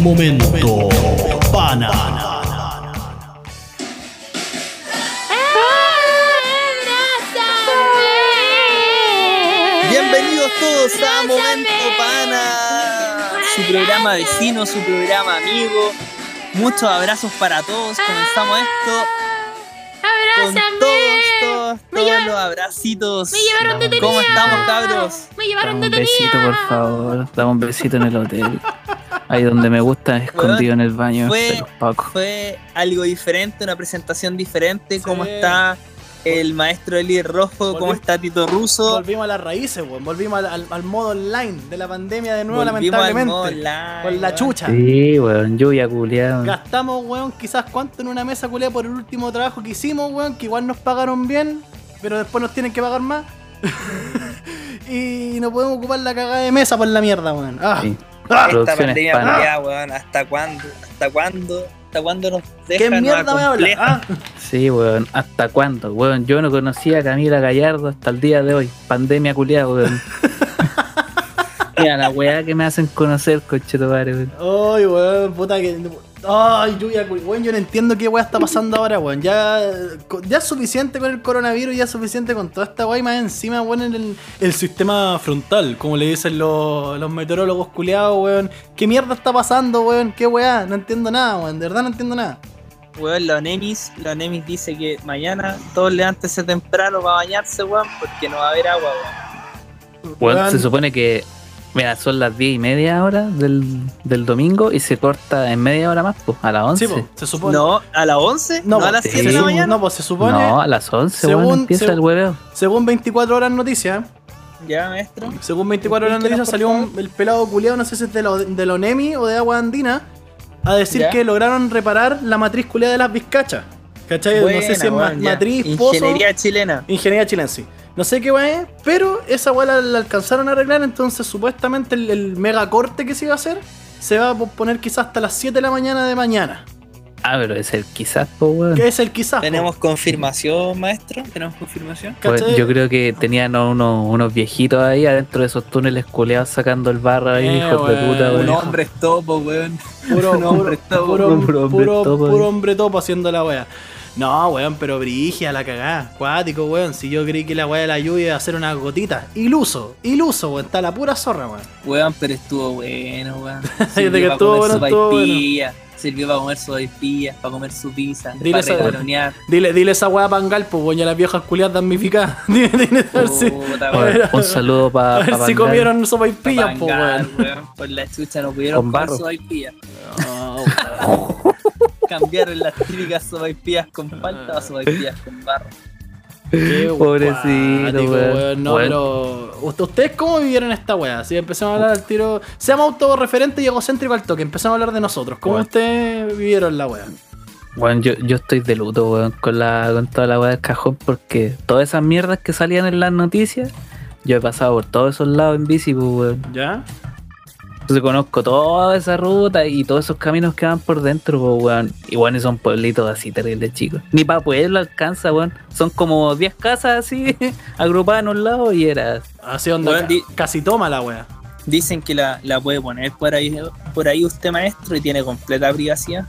Momento Pana. Bienvenidos todos a Momento Pana, su programa vecino, su programa amigo. Muchos abrazos para todos. Comenzamos esto con todos, todos, todos los abracitos. Me llevaron detenida. ¿Cómo estamos, cabros? Me llevaron Dame un detenida. besito, por favor. Dame un besito en el hotel. Ahí donde me gusta, escondido en el baño Fue- algo diferente, una presentación diferente. ¿Cómo Sí. está el maestro Eli Rojo? ¿Cómo Volvi- está Tito Ruso? Volvimos a las raíces, weón. Volvimos al, al- al modo online de la pandemia de nuevo, Volvimos al lamentablemente. modo online, con la chucha. Sí, weón, lluvia culiada. Gastamos, weón, quizás cuánto en una mesa culiada por el último trabajo que hicimos, weón, que igual nos pagaron bien, pero después nos tienen que pagar más. y no podemos ocupar la cagada de mesa por la mierda, weón. Ah, Sí. Esta pandemia culiada, weón, ¿hasta cuándo? ¿Hasta cuándo? ¿Hasta cuándo nos ¿Qué dejan? mierda me habla? Ah, Sí, weón. ¿Hasta cuándo? Weón, yo no conocía a Camila Gallardo hasta el día de hoy. Pandemia culiada, weón. Mira, la weá que me hacen conocer, conchetumare, weón. Ay, weón, puta que. Ay, lluvia, weón, yo no entiendo qué weá está pasando ahora, weón. Ya, ya es suficiente con el coronavirus, ya es suficiente con toda esta weá y más encima, weón, en el, el sistema frontal, como le dicen los, los meteorólogos culiados, weón. ¿Qué mierda está pasando, weón? ¿Qué weá? No entiendo nada, weón, de verdad no entiendo nada. Weón, la Nemis, la Nemis dice que mañana todos levántense temprano para bañarse, weón, porque no va a haber agua. Weón, Weón. se supone que. Mira, son las 10 y media hora del, del domingo y se corta en media hora más, pues, a las 11. Sí, po, se supone. No, a las 11, no, a las sí. 7 de la mañana. No, pues se supone, No, a las 11, Según- weón, empieza seg- el hueveo. según 24 horas noticias, Ya, maestro. Según 24 horas noticias salió un- el pelado culiado, no sé si es de, lo, de la ONEMI o de Agua Andina, a decir Ya. que lograron reparar la matriz culiada de las vizcachas. ¿Cachai? no sé si es matriz, pozo. Ingeniería chilena. Ingeniería chilena, sí. No sé qué va es, pero esa weá la, la alcanzaron a arreglar, entonces supuestamente el, el mega corte que se iba a hacer se va a poner quizás hasta las 7 de la mañana de mañana. Ah, pero es el quizás, pues, weón. Que es el quizás. po, ¿Tenemos confirmación, maestro? ¿Tenemos confirmación? Pues, yo creo que tenían unos, unos viejitos ahí adentro de esos túneles culeados sacando el barro ahí, Eh, hijos de puta, weón. Un hombre es topo, weón. Puro, Un puro, hombre topo. puro, Puro puro, hombre puro, topo, puro hombre topo haciendo la wea. No, weón, pero brigia la cagada. Cuático, weón. Si yo creí que la wea de la lluvia iba a ser una gotita. Iluso, iluso, weón. Está la pura zorra, weón. Weón, pero estuvo bueno, weón. Desde que para estuvo comer bueno, estuvo Sirvió para comer su para comer su pizza, Dile para regalonear. Dile, dile esa wea a Pangal, pues, weón. Ya las viejas culiadas damnificadas. Dile, dile, a ver si, Puta, a weón. ver, Un saludo a para ver si comieron sopa y pillas, pues, weón. Por la chucha no pudieron Con comer barro. su paipilla. No, weón. Cambiaron las típicas sopaipillas con palta a sopaipillas con barro. Qué Pobrecito, weón. weón. No, Weón. pero. ¿ust- ¿Ustedes cómo vivieron esta wea? Si empezamos a hablar al tiro. Seamos autorreferente y egocéntrico al toque. Empezamos a hablar de nosotros. ¿Cómo ustedes vivieron la wea? Bueno, yo, yo estoy de luto, weón, con, la, con toda la weá del cajón, porque todas esas mierdas que salían en las noticias, yo he pasado por todos esos lados en bici, pues, weón. ¿Ya? Entonces conozco toda esa ruta y todos esos caminos que van por dentro, pues, weón. Y bueno, son pueblitos así terribles, chicos. Ni para pueblo alcanza, weón. Son como 10 casas así, agrupadas en un lado y era. Así onda. Weón, ca- Casi toma la wea. Dicen que la, la puede poner por ahí, por ahí usted maestro y tiene completa privacidad.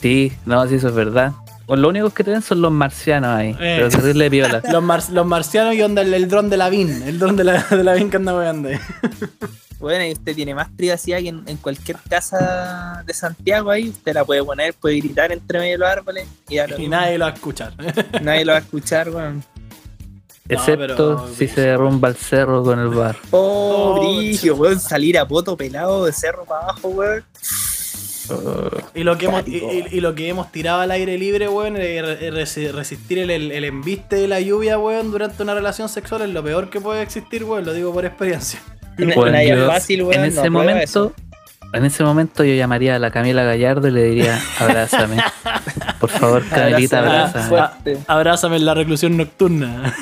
Sí, no, sí, eso es verdad. Pues lo único que tienen son los marcianos ahí. Eh. Pero terrible piola. Los, mar- los marcianos y onda el, el dron de la VIN. El dron de la, de la VIN que anda weando ahí. Bueno, y usted tiene más privacidad que en, en cualquier casa de Santiago ahí. Usted la puede poner, puede gritar entre medio de los árboles y, a lo Y mismo, nadie lo va a escuchar. nadie lo va a escuchar, weón. Excepto pero- si se derrumba el cerro con el bar. Oh, Oh, brillo, weón, salir a poto pelado de cerro para abajo, weón. Y lo, que hemos, y, Cuático. y- y lo que hemos tirado al aire libre, weón, es re- resi- resistir el, el- el embiste de la lluvia, weón, durante una relación sexual es lo peor que puede existir, weón, lo digo por experiencia. Una, Bueno, una idea yo- fácil, weón. en ese momento, en ese momento yo llamaría a la Camila Gallardo y le diría, abrázame. Por favor. Camilita, Abrázame, abrázame. fuerte. Abrázame en la reclusión nocturna.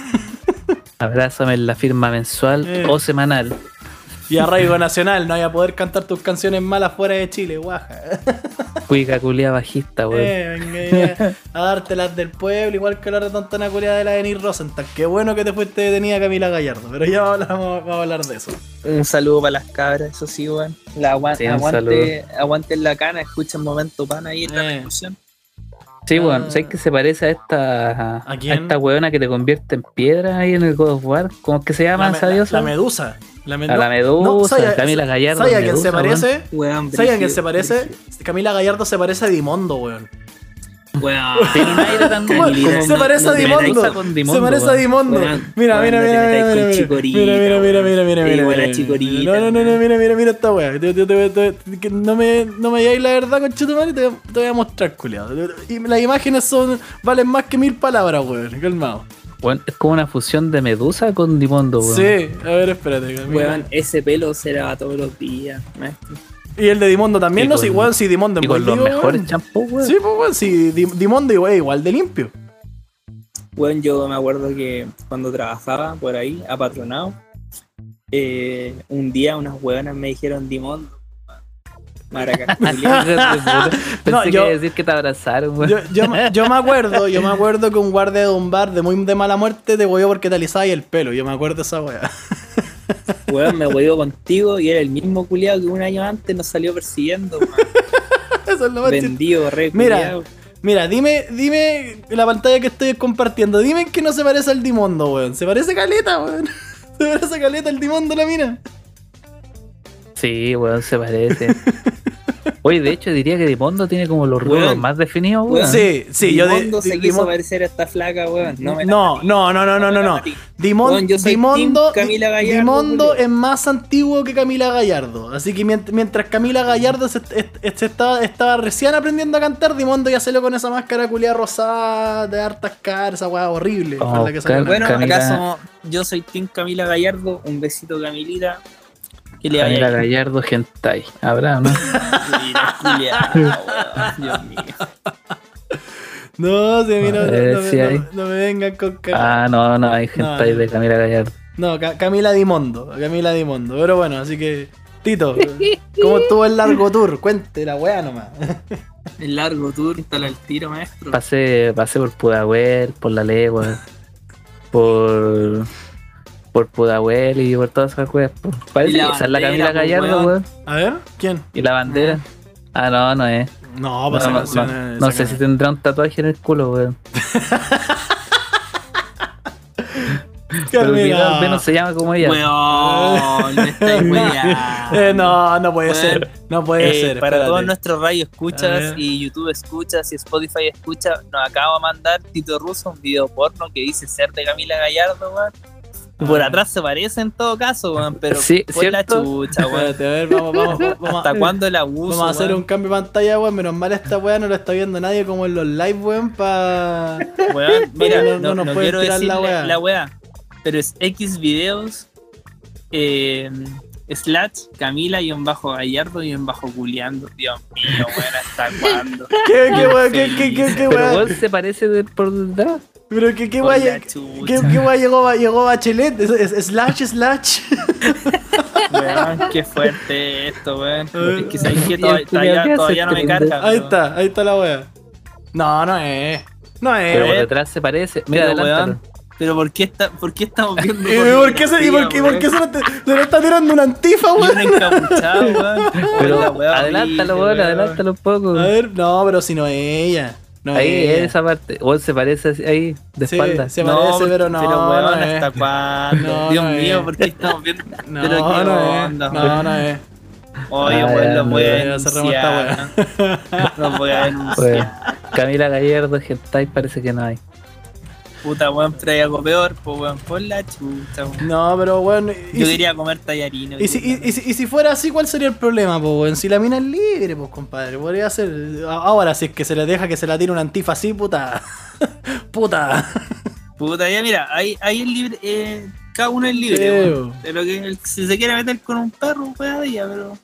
Abrázame en la firma mensual Eh. o semanal. Y arraigo nacional, no voy a poder cantar tus canciones malas fuera de Chile, guaja. Cuica culia bajista, weón. Eh, venga a darte las del pueblo, igual que la retontona culiada de la Denis Rosenthal. Qué bueno que te fuiste detenida Camila Gallardo, pero ya vamos a hablar, vamos a hablar de eso. Un saludo para las cabras, eso sí, weón. La agua- Sí, un aguante, aguanten la cana, escuchen momento pana ahí en la Eh. discusión. Sí, weón. Ah. ¿Sabes que se parece a esta ¿A quién? esta weona que te convierte en piedra ahí en el God of War? ¿Cómo es que se llama La, me- esa la- diosa? la medusa. La A la medusa, ¿sabes- Camila Gallardo. ¿Sabes a quién se parece? ¿Sabes a quién se parece? Camila Gallardo se parece a Dimondo, weón. Weón. Tiene un aire tan. Camilita, se no- parece no a Dimondo. se parece a. Dimondo. Mira, mira, no mira, mira, mira, mira, mira, mira, mira, mira, mira, Sí, mira, buena mira. Chicorita, No, no, no, no, mira, mira, mira esta weá. No me, no me digáis la verdad, con y te, voy- te voy a mostrar, culiado. Las imágenes son, valen más que mil palabras, weón. Calmado. Es como una fusión de Medusa con Dimondo, weón. Sí, a ver, espérate. Weón, ese pelo se lava todos los días, maestro. Y el de Dimondo también, Y no con- sé, weón, si Dimondo es con los mejores weón. champús, weón. Sí, pues, weón, si Di- Dimondo igual, igual de limpio. Weón, yo me acuerdo que cuando trabajaba por ahí, apatronado, eh, un día unas hueonas me dijeron Dimondo. Pensé No, que yo- iba a decir que te abrazaron, weón. Yo, yo, me- yo me acuerdo, yo me acuerdo que un guardia de un bar de muy de mala muerte te hueó porque te alisaba el pelo. Yo me acuerdo de esa weá. Weón, me huevo contigo y era el mismo culiado que un año antes nos salió persiguiendo, weón. Eso es lo más. Vendido, re Mira, culiao. Mira, dime, dime la pantalla que estoy compartiendo. Dime que no se parece al Dimondo, weón. Se parece caleta, weón. Se parece caleta al Dimondo, la mina. Sí, weón, se parece. Oye, de hecho diría que Dimondo tiene como los Weón. más definidos, weón. Sí, sí, yo de, Dimondo se quiso parecer a esta flaca, weón. No, me No, no, no, no, no, no. Dimon- yo soy Dimondo, team Camila Gallardo, Dimondo es más antiguo que Camila Gallardo. Así que mient- mientras Camila Gallardo se, est- se estaba, estaba recién aprendiendo a cantar, Dimondo ya salió con esa máscara culiada rosada de hartas caras, esa weá horrible. Oh, con la que salió. Cam- Bueno, Camila- acaso yo soy Team Camila Gallardo. Un besito, Camilita. Que le Camila bien. Gallardo Gentai. Habrá, ¿no? Mira. Dios mío. No, si a mí no, me- si no- hay. no me vengan con cara. Ah, no, no, hay Gentai No. de Camila Gallardo. No, Ca- Camila Dimondo, Camila Dimondo. Pero bueno, así que, Tito, ¿cómo estuvo el largo tour? Cuente la weá nomás. El largo tour, está al tiro, maestro. Pasé, pasé por Pudahuel, por La Legua, por. Por Pudahuel y por todas esas weas. Parece que esa es la Camila po, Gallardo, weón. A ver, ¿quién? Y la bandera. Ah, no, no es. No, No, pues no, sé si tendrá un tatuaje en el culo, weón. Pero al menos se llama como ella. Weón. Eh, no, no puede Weón. ser. No puede Eh, ser. para espérate. todos nuestros radio escuchas y YouTube escuchas y Spotify escucha, nos acaba de mandar Tito Russo un video porno que dice ser de Camila Gallardo, weón. Y Por Ah. atrás se parece en todo caso, weón, pero Sí, por la chucha, weón. Espérate, a ver, vamos, vamos, vamos. ¿Hasta cuándo el abuso? Vamos a hacer weón? un cambio de pantalla, weón. Menos mal esta weá no lo está viendo nadie como en los live, weón, pa... Weón, mira, No, no, no no, quiero decir la la weá. la pero es X videos eh, slash Camila y un bajo Gallardo y un bajo culiando. Dios mío, weón, ¿hasta cuándo? ¿Qué, qué qué, qué, qué, qué Pero weá? weón se parece de por detrás. Pero qué, qué la qué, weá llegó, llegó Bachelet, Es- es- slash, slash. Weón, qué fuerte esto, weón. Es que sabes que todavía, todavía, que todavía no me este carga. Ahí pero- está, ahí está la weá. No, no es. No es. Pero por detrás se parece. Mira, weón, pero ¿por qué, está, ¿por qué estamos viendo ¿Y por qué se, y por qué, por qué se, le, está tirando una antifa, weón? encapuchado, weón. La Pero weá adelántalo, weón, adelántalo un poco. A ver, no, pero si no es ella. No ahí, es ella. esa parte. Weón se parece así, ahí, de Sí, espalda. se parece, pero no. Pero weón, no ¿hasta es. cuándo? No, Dios no mío, es. ¿por qué estamos viendo? No, pero no es. onda, No, no es. Oye, ya, los voy a denunciar. Los voy a denunciar. Camila Gallardo, Gentai parece que no hay. Puta, weón, trae algo peor, pues weón, por la chucha, weón. No, pero bueno. Y, Yo si- quería comer tallarines. y si, y, si, y si fuera así, ¿cuál sería el problema, po, weón? Si la mina es libre, pues, compadre. Podría ser. Ahora, si es que se le deja que se la tire una antifa así, puta. puta. Puta, ya mira, ahí, ahí es libre, eh, cada uno es libre, weón. weón. Pero que el- si se quiere meter con un perro, pues ahí, ya, pero.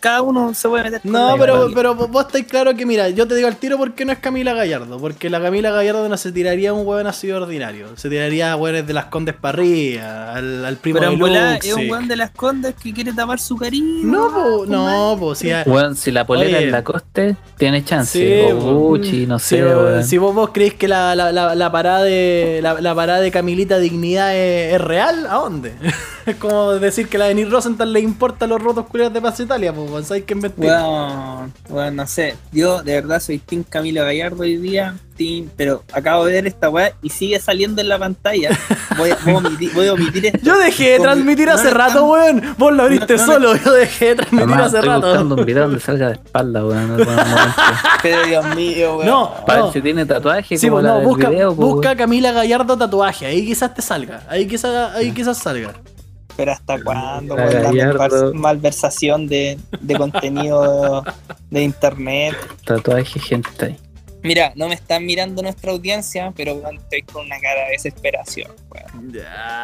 Cada uno se puede meter. No, pero, pero vos estáis claro que, mira, yo te digo al tiro por qué no es Camila Gallardo. Porque la Camila Gallardo no se tiraría a un hueón así ordinario. Se tiraría a hueones de las Condes Parrilla, al, al primo Pero de en es un weón de las condas que quiere tapar su cariño. No, po, no, pues si, a- Weón, si la polera Oye. es la coste, tiene chance. Sí, o po. Gucci, no si, sé, si vos, vos creéis que la, la, la, la parada de la, la parada de Camilita Dignidad es, es real, ¿a dónde? es como decir que la de Nick Rosenthal le importa los rotos culiados de Paz Italia, pues weón, sabéis que es mentira. Weón, weón, no sé. Yo de verdad soy Team Camilo Gallardo hoy día. Team, pero acabo de ver esta weá y sigue saliendo en la pantalla. Voy a, voy a omitir, voy a omitir esto. Yo dejé de transmitir no hace le rato, están- weón. Vos lo abriste No, no solo, yo dejé de transmitir Mamá, hace estoy rato. buscando un video donde salga de espalda, weón. Pero Dios mío, weón. No, Para no. si tiene tatuaje Sí, como pues, la no, del busca, video, pues, busca Camila Gallardo tatuaje, ahí quizás te salga, ahí quizás, ahí quizás salga. Pero hasta cuándo, La la malvers- malversación de, de contenido de internet. Tatuaje, gente ahí. Mira, no me están mirando nuestra audiencia, pero weón, estoy con una cara de desesperación, weón.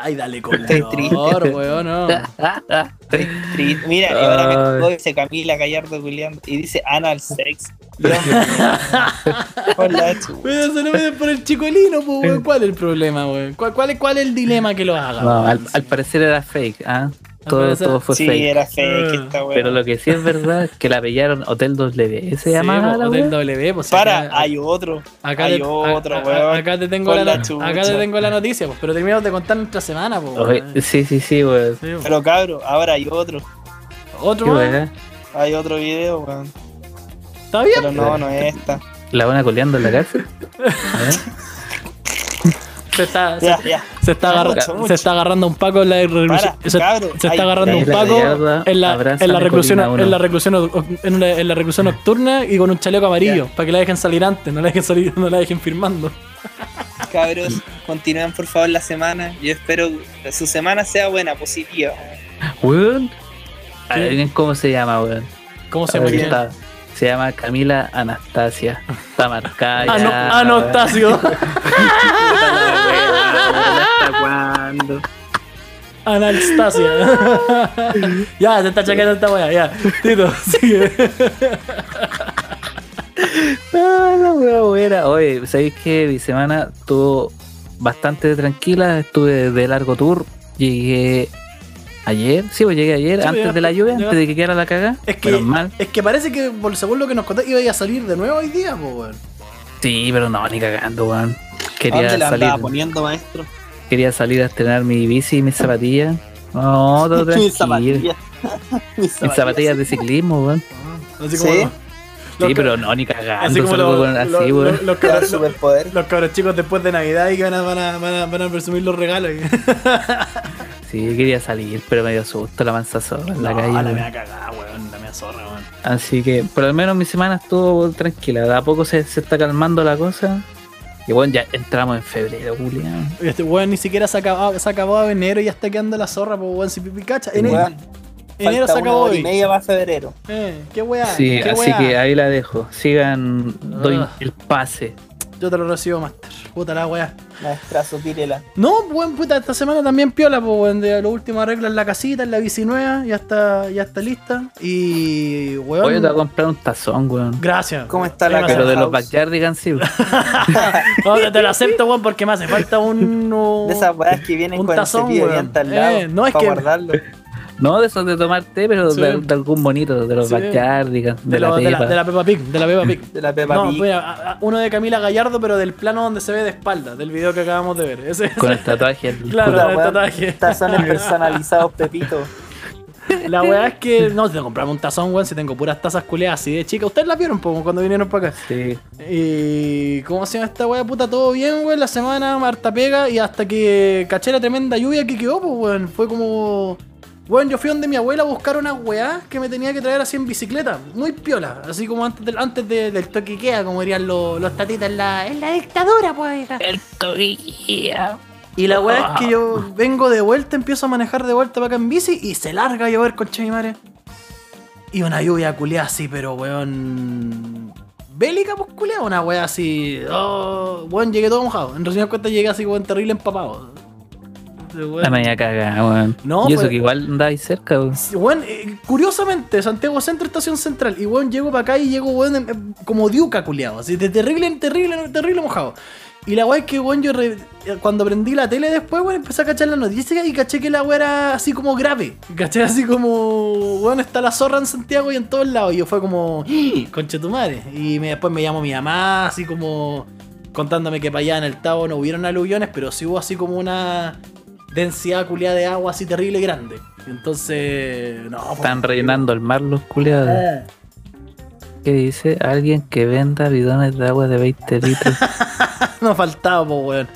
Ay, dale color, Estoy triste. weón, no. Estoy triste. Mira, y ahora me tocó, dice Camila Gallardo Julián y dice anal sex. Hola. Pero se lo meten por el chicolino, pues, weón. ¿Cuál es el problema, weón? ¿Cuál, cuál, es, ¿Cuál es el dilema que lo haga? No, al parecer era fake, ¿ah? Todo, todo fue Sí, fake. era fake Ah, esta weón. Pero lo que sí es verdad es que la pillaron Hotel W. ¿Se Sí, llama po, la Hotel wea? W, pues, Para, acá- hay otro. Acá hay te, otro, weón. acá te tengo la, la acá te tengo la noticia, pues, pero terminamos de contar nuestra semana, pues. Oye, weón. sí, sí, sí, weón. Sí, pues. Pero cabrón, ahora hay otro. Otro wea. Hay otro video, weón. ¿Está bien? Pero no, no es esta. ¿La van a coleando en la cárcel? ¿Eh? Se está, se, Ya, se está, Mucho, agarra- mucho. se está agarrando un paco en la reclusión. Para, Se, se está agarrando un paco en la, en la reclusión en la reclusión en, una- en la reclusión nocturna y con un chaleco amarillo para que la dejen salir antes, no la dejen salir, no la dejen firmando. Cabros, continúen por favor la semana. Yo espero que su semana sea buena, positiva. Weón. Cómo se llama, weón. ¿Cómo se llama? Se llama Camila Anastasia. Está marcada. No, ya, Anastasio. ¿Hasta cuándo? Anastasia. ya, se está chaqueando esta wea, ya. Tito, sigue. Ah, la wea buena. Oye, ¿sabéis que mi semana estuvo bastante tranquila? Estuve de largo tour. Llegué ayer. Sí, pues llegué ayer, Sí, antes ya- de la lluvia, ya- antes de que quedara la caga. Es que, mal. es que parece que, por según lo que nos contaste, iba a salir de nuevo hoy día, pues, weón. Sí, pero no, ni cagando, weón. ¿A Quería dónde la salir, poniendo, maestro? quería salir a estrenar mi bici y mis zapatillas. No, todo Mis tranquilo. zapatillas. Mis Mis zapatillas de ciclismo, weón. Así ¿Sí? como. Sí, los pero no, ni Así cagando. como salgo los, con- así, los- cabros- los cabros chicos después de Navidad y que van a, van a, van a, van a presumir los regalos. Sí, quería salir, pero me dio susto la mansa zorra en la No, calle. La mea cagada, weón. La mea zorra, weón. Así que, por lo menos mi semana estuvo tranquila. De a poco se, se está calmando la cosa. Y bueno, ya entramos en febrero, Julián. Este weón ni siquiera se ha acabado, se ha acabado enero y ya está quedando la zorra, pues weón. Si pipi cacha. Enero, Weón, enero se acabó hora y hoy. media para febrero. Eh, qué weá. Sí, qué así weá. que ahí la dejo. Sigan, doy Ah. el pase. Yo te lo recibo, master. Puta la weá. Maestrazo, tírela. No, weón, puta, esta semana también piola, pues, weón. De lo último arreglo en la casita, en la bici nueva, ya está, ya está lista. Y, weón. Hoy te voy a comprar un tazón, weón. Gracias. ¿Cómo está la Venga, Pero casa? de los backyardigans sí. weón. No, te- te lo acepto, weón, porque me hace falta un. De esas weas que vienen un con tazón, el cepillo de weón. dientes al lado. Eh, no, es para que- guardarlo. No de esos de tomar té, pero Sí. de, de algún bonito, de los Sí. backyardigans, de, De, la de, la, pepa. de la Peppa Pig, de la Peppa Pig. De la Peppa no, Pig. mira, uno de Camila Gallardo, pero del plano donde se ve de espalda, del video que acabamos de ver. Ese, Con el tatuaje. el Claro. el tatuaje. Tazones personalizados, Pepito. La weá es que no, te compramos un tazón, weón, si tengo puras tazas culeadas así de chica. Ustedes la vieron po, cuando vinieron para acá. Sí. Y ¿cómo se llama esta weá? Puta, todo bien, weón. La semana, harta pega. Y hasta que caché la tremenda lluvia que quedó, pues, weón. Fue como. Weón, yo fui donde mi abuela a buscar una weá que me tenía que traer así en bicicleta. Muy piola. Así como antes del, antes de- del queda, como dirían los, los tatitas en la, en la dictadura, pues. El toquilla. Y la weá es que yo vengo de vuelta, empiezo a manejar de vuelta para acá en bici y se larga a llover, concha mi madre. Y una lluvia culiada así, pero weón. Bélica, pues culiada, una weá así. Oh, weón, llegué todo mojado. En resumidas cuentas llegué así, weón, terrible empapado. Weón. La media cagada, weón. No, y eso fue- que igual andáis cerca, weón. Weón, eh, curiosamente, Santiago Centro, Estación Central. Y weón, llego para acá y llego, weón, como diuca culiado. Así, de terrible, terrible, terrible mojado. Y la weá es que, weón, yo re- eh, cuando prendí la tele después, weón, empecé a cachar la noticia y caché que la weá era así como grave. Caché así como, weón, está la zorra en Santiago y en todos lados. Y yo fue como, "Ih, conche tu madre. Y me, después me llamó mi mamá, así como contándome que para allá en el Tavo no hubieron aluviones, pero sí hubo así como una densidad culiada de agua así terrible grande. Entonces, no, pues, Están rellenando el mar los culiados. Eh. ¿Qué dice? Alguien que venda bidones de agua de 20 litros. no faltaba, pues, weón.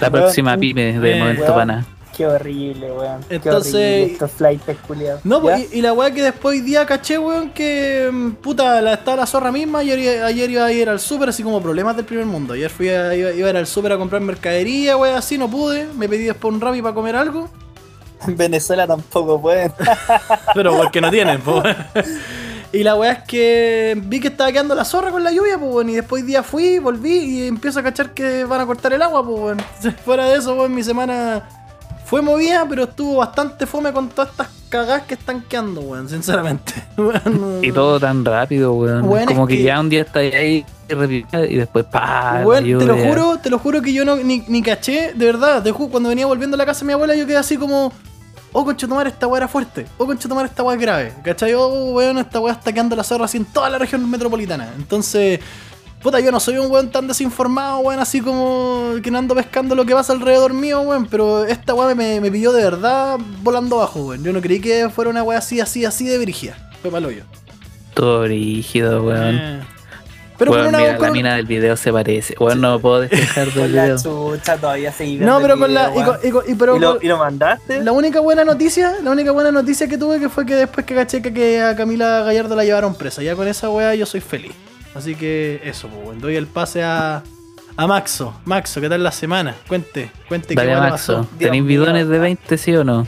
La próxima pyme de eh, momento pana. Qué horrible, weón. Entonces- horrible estos. No, pues, y, y la weá que después hoy día caché, weón, que mm, puta, la, estaba la zorra misma. Ayer, ayer iba a ir al súper, así como problemas del primer mundo. Ayer fui a, iba, iba a ir al súper a comprar mercadería, weón, así no pude. Me pedí después un rabi para comer algo. En Venezuela tampoco pueden. Pero porque no tienen, pues. weón. Y la weá es que vi que estaba quedando la zorra con la lluvia, pues, weón. Y después día fui, volví y empiezo a cachar que van a cortar el agua, pues, weón. Fuera de eso, weón, mi semana fue movida, pero estuvo bastante fome con todas estas cagadas que están quedando, weón, sinceramente. Y todo tan rápido, weón. Weón, Como que, que- ya un día está ahí y después pa. Weón, te lo juro, te lo juro que yo no ni, ni caché, de verdad, te ju- cuando venía volviendo a la casa de mi abuela yo quedé así como, oh conchetumar, esta weá era fuerte, oh conchetumar, esta weá es grave, ¿cachai? Oh weón, esta weá está quedando la zorra así en toda la región metropolitana. Entonces, puta, yo no soy un weón tan desinformado, weón, así como que no ando pescando lo que pasa alrededor mío, weón, pero esta weá me, me pilló de verdad volando abajo, weón. Yo no creí que fuera una weá así, así, así de brígida. Fue malo yo. Todo rígido, weón. Eh. Pero Weón, con una mira, con- la mina del video se parece. Weón, no puedo despejar del Con la video. chucha todavía No, pero con la. video, y con- weón. y con- y pero ¿Y lo, con- y lo mandaste? La única buena noticia, la única buena noticia que tuve que fue que después que caché que, que a Camila Gallardo la llevaron presa. Ya con esa weá yo soy feliz. Así que eso, pues, weón. Doy el pase a, a Maxo. Maxo, ¿qué tal la semana? Cuente, cuente Dale, qué Maxo. pasó. ¿Tenéis bidones de 20, sí o no?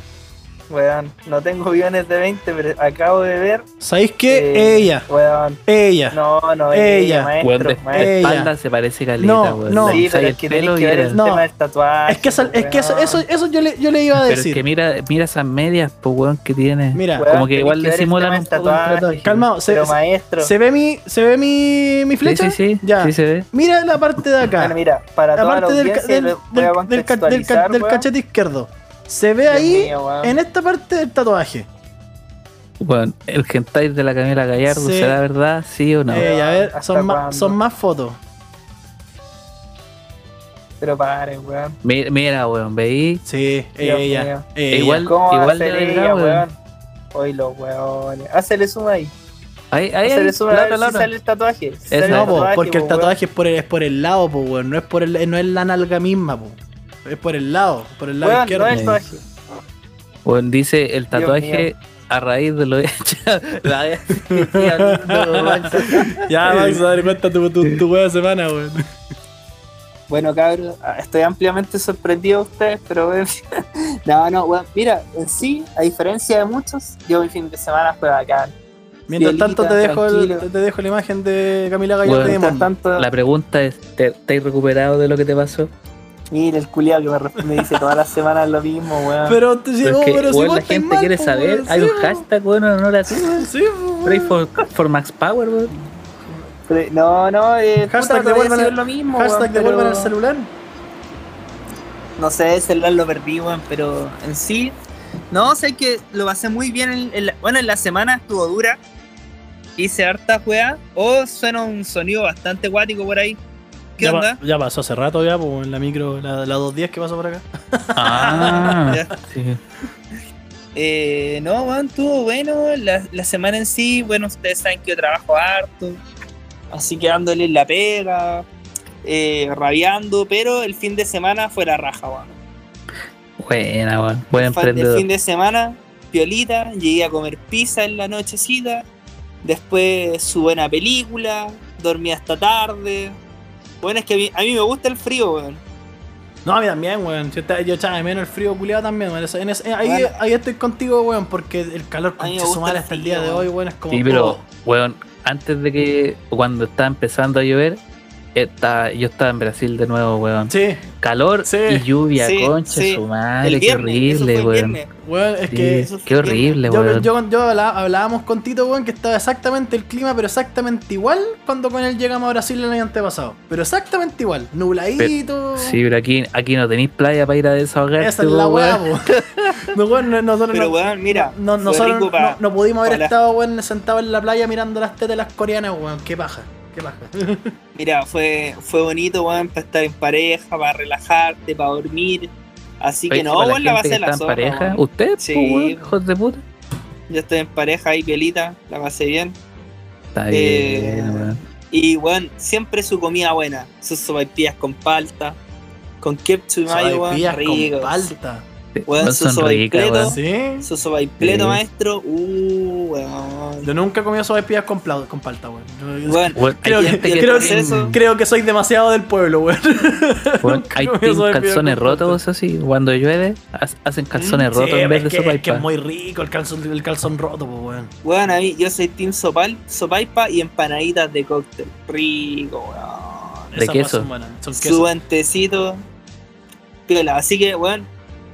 Weón, no tengo guiones de 20, pero acabo de ver. ¿Sabéis qué? eh, ella. Weón, Ella. no, no, Ella. ella, Weón, maestro, de maestro. Ella. espalda se parece caleta, No, weón. no. Sí, pero el es que que y ver el No. tema del tatuaje. Es que, esa- es que eso, eso, eso yo, le, yo le iba a Pero es decir. que mira, mira esas medias, pues weón, que tiene. Mira, Weón, como que igual disimulan tema un tatuaje. tatuaje. calmado, se, maestro, se ve mi, se ve mi, mi Sí, flecha. sí, sí. Ya. Sí se ve. Mira la parte de acá. bueno, mira, para toda la del, ca- audiencia del, cachete izquierdo. Se ve Dios ahí mío, en esta parte del tatuaje. Bueno, el hentai de la Camila Gallardo, Sí. ¿será verdad? ¿Sí o no? Eh, a ver, ¿hasta son más, son más fotos. Pero pare, weón. Mira, mira, weón, veí. Sí, Dios ella. mío. ella. Igual- ¿Cómo va a igual de verdad, ella, weón. weón? Hoy los weones. Hacele zoom ahí. Ahí, ahí, Hacele ahí. zoom a la ver otra, la si otra. sale el tatuaje. Si sale No, el po, tatuaje, porque el po, tatuaje es por el, es por el lado, po, weón. No es por el, no es la nalga misma, po. Es por el lado, por el lado Weón, izquierdo. no es el tatuaje. Weón, dice el tatuaje a raíz de lo hecho. La-. Ya, Max, a dar cuenta tu, tu, tu wea semana, weón. Bueno, cabros, ah, estoy ampliamente sorprendido de ustedes, pero weón, no, no, weón, mira, en sí, a diferencia de muchos, yo mi fin de semana fue bacán. Mientras tanto te dejo, el- te, dejo la imagen de Camila Gallardo Bueno, de tanto, La pregunta es: ¿te, te has recuperado de lo que te pasó? Mira el culiado que me, resp- me dice todas las semanas lo mismo, weón. Pero, te, si, Pero es que, pero si vos la gente mal, quiere po, saber. weón. Hay Sí, un hashtag, weón, en honor a ti, weón. Sí, weón. Pray for, for Max Power, weón. Pero- no, no, eh, Hashtag puta, te voy a devuelvan el- lo mismo, Hashtag weón, devuelvan pero- el celular. No sé, el celular lo perdí, weón, pero en sí. No, sé que lo pasé muy bien. En, en la- bueno, en la semana estuvo dura. Hice harta juega. O suena un sonido bastante acuático por ahí. ¿Qué ya, onda? pa- ya pasó hace rato ya, pues en la micro, la, la 210 que pasó por acá. Ah, Ya. sí. Eh, no, weón, estuvo bueno. La, la semana en sí, bueno, ustedes saben que yo trabajo harto. Así que dándole en la pega, eh, rabiando. Pero el fin de semana fue la raja, weón. Buena, weón. Buen El El fin de semana, piolita, llegué a comer pizza en la nochecita. Después su buena película, dormí hasta tarde. Bueno, es que a mí, a mí me gusta el frío, weón. No, a mí también, weón. Yo, yo echaba de menos el frío culiado también, weón. Eso- en ese- ahí, Bueno. ahí estoy contigo, weón, porque el calor con su gusta madre el hasta el día de hoy, weón, es como. Sí, pero, oh. weón, antes de que, cuando estaba empezando a llover, Está, yo estaba en Brasil de nuevo, weón. Sí, Calor Sí. y lluvia, Sí, concha sí. su madre, qué horrible, weón. es que qué horrible, yo, weón. yo, yo hablábamos con Tito, weón, que estaba exactamente el clima, pero exactamente igual cuando con él llegamos a Brasil el año antepasado. Pero exactamente igual, nubladito. Sí, pero aquí, aquí no tenéis playa para ir a desahogarte, Esa es la weá, weón. No, weón, no- nosotros Pero no, weón, mira, no, nosotros no, no pudimos haber estado, weón, sentados en la playa mirando las tetas de las coreanas, weón. Qué paja, qué. Mira, fue, fue bonito, weón, para estar en pareja, para relajarte, para dormir. Así que no, para la gente pasé que la zorra, pareja, weón. ¿usted, Sí. weón, hijos de puta? Yo estoy en pareja ahí, pielita, la pasé bien. Está Eh, bien, weón. Y, weón, siempre su comida buena. Sus sopaipillas con palta, con ketchup y mayo, weón, con palta. Weón, su son ricas, sopaipleto. weón. Sí. Su Sí. maestro. Uh, weón. Yo nunca he comido sopaipillas con, con palta, weón. Yo- Weón, Creo que- creo que- Creo que soy demasiado del pueblo, weón. weón, hay sopaipillas calzones rotos, así, cuando llueve, ha- hacen calzones rotos Sí, en vez de que, sopa es que es muy rico el calzón, el calzón roto, pues, weón. Weón, a mí, yo soy team sopal, sopaipa y empanaditas de cóctel. Rico, weón. ¿De Esas queso? Son, buenas, son Su queso. buen tecito. Piola. Así que, weón,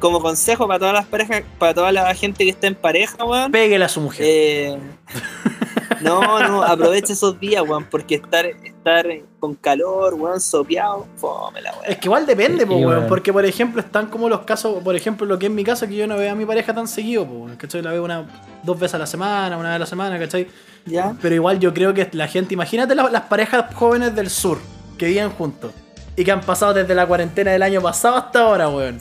como consejo para todas las parejas, para toda la gente que está en pareja, weón. Péguele a su mujer. eh, no, no, aprovecha esos días, weón, porque estar, estar con calor, weón, sopeado, fome la weón. Es que igual depende, Sí, weón. weón. Porque, por ejemplo, están como los casos, por ejemplo, lo que es mi caso, que yo no veo a mi pareja tan seguido, weón. ¿Cachai? La veo una, dos veces a la semana, una vez a la semana, ¿cachai? ¿Ya? Pero igual yo creo que la gente, imagínate la- las parejas jóvenes del sur que viven juntos y que han pasado desde la cuarentena del año pasado hasta ahora, weón.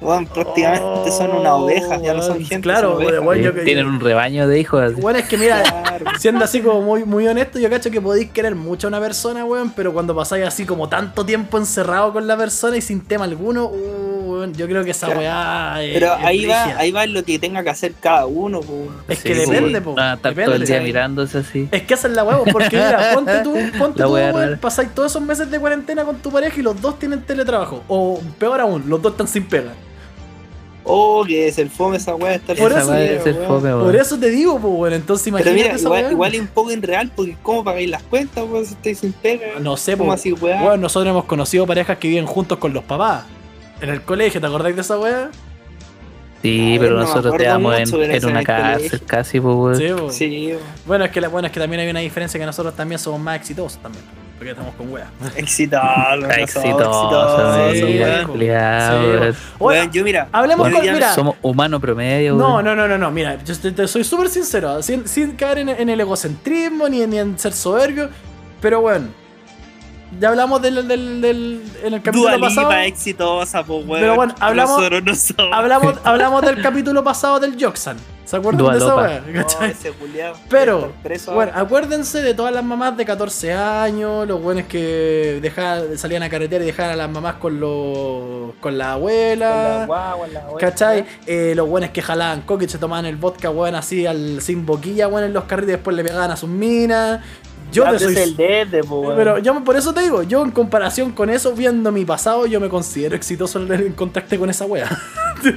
Weón, prácticamente son unas ovejas, ya no son Oh, gente. claro, son yo que- Tienen un rebaño de hijos así. Bueno, es que mira, Claro. siendo así como muy, muy honesto, yo cacho que podéis querer mucho a una persona, weón, pero cuando pasáis así como tanto tiempo encerrado con la persona y sin tema alguno, uh, weón, yo creo que esa Claro. weá es, Pero es ahí va, ahí va lo que tenga que hacer cada uno, weón. Es que Sí, depende, po. Ah, estar depende. todo el día mirándose así. Es que es la huevo, porque mira, ponte tú, ponte La tú, weón, pasáis todos esos meses de cuarentena con tu pareja y los dos tienen teletrabajo. O peor aún, los dos están sin pega. Oh, que es el fome esa weá. Estar Por eso, weón. Por eso te digo, pues, bueno, entonces Pero imagínate mira, esa igual, igual es un poco irreal porque ¿cómo pagáis las cuentas, weón, si estáis sin pega? No sé, ¿Cómo pues. así, weá? Bueno, nosotros hemos conocido parejas que viven juntos con los papás. En el colegio, ¿te acordáis de esa weá? Sí, Ay, pero no nosotros te damos en, pero en una el cárcel casi, pues, weón. Sí, po. Sí, weón. Bueno, es que, la, bueno, es que también hay una diferencia que nosotros también somos más exitosos también. Porque estamos con culiao, Sí, weón. Bueno, yo mira, hablemos con. Mira, Somos humanos promedio, No, no, no, no, no. Mira, yo te, te soy súper sincero, sin, sin caer en, en el egocentrismo ni, ni en ser soberbio. Pero bueno, ya hablamos del, del, del en el capítulo Dua pasado. Lipa exitosa, pues, weón. Pero bueno, hablamos- Nosotros no somos. Hablamos, hablamos del capítulo pasado del Joxan. ¿Se acuerdan Dua de esa weá? No, culiao. Pero, preso Bueno, acuérdense de todas las mamás de 14 años, los buenos que dejaban, salían a carretera y dejaban a las mamás con los con la Con abuela. la guagua, la abuela, ¿Cachai? Eh, los buenos que jalaban coque y se tomaban el vodka, weón, así al, sin boquilla, weón, en los carritos y después le pegaban a sus minas. Yo pero soy. el dede. Pero yo por eso te digo, yo en comparación con eso, viendo mi pasado, yo me considero exitoso en en contacto con esa wea.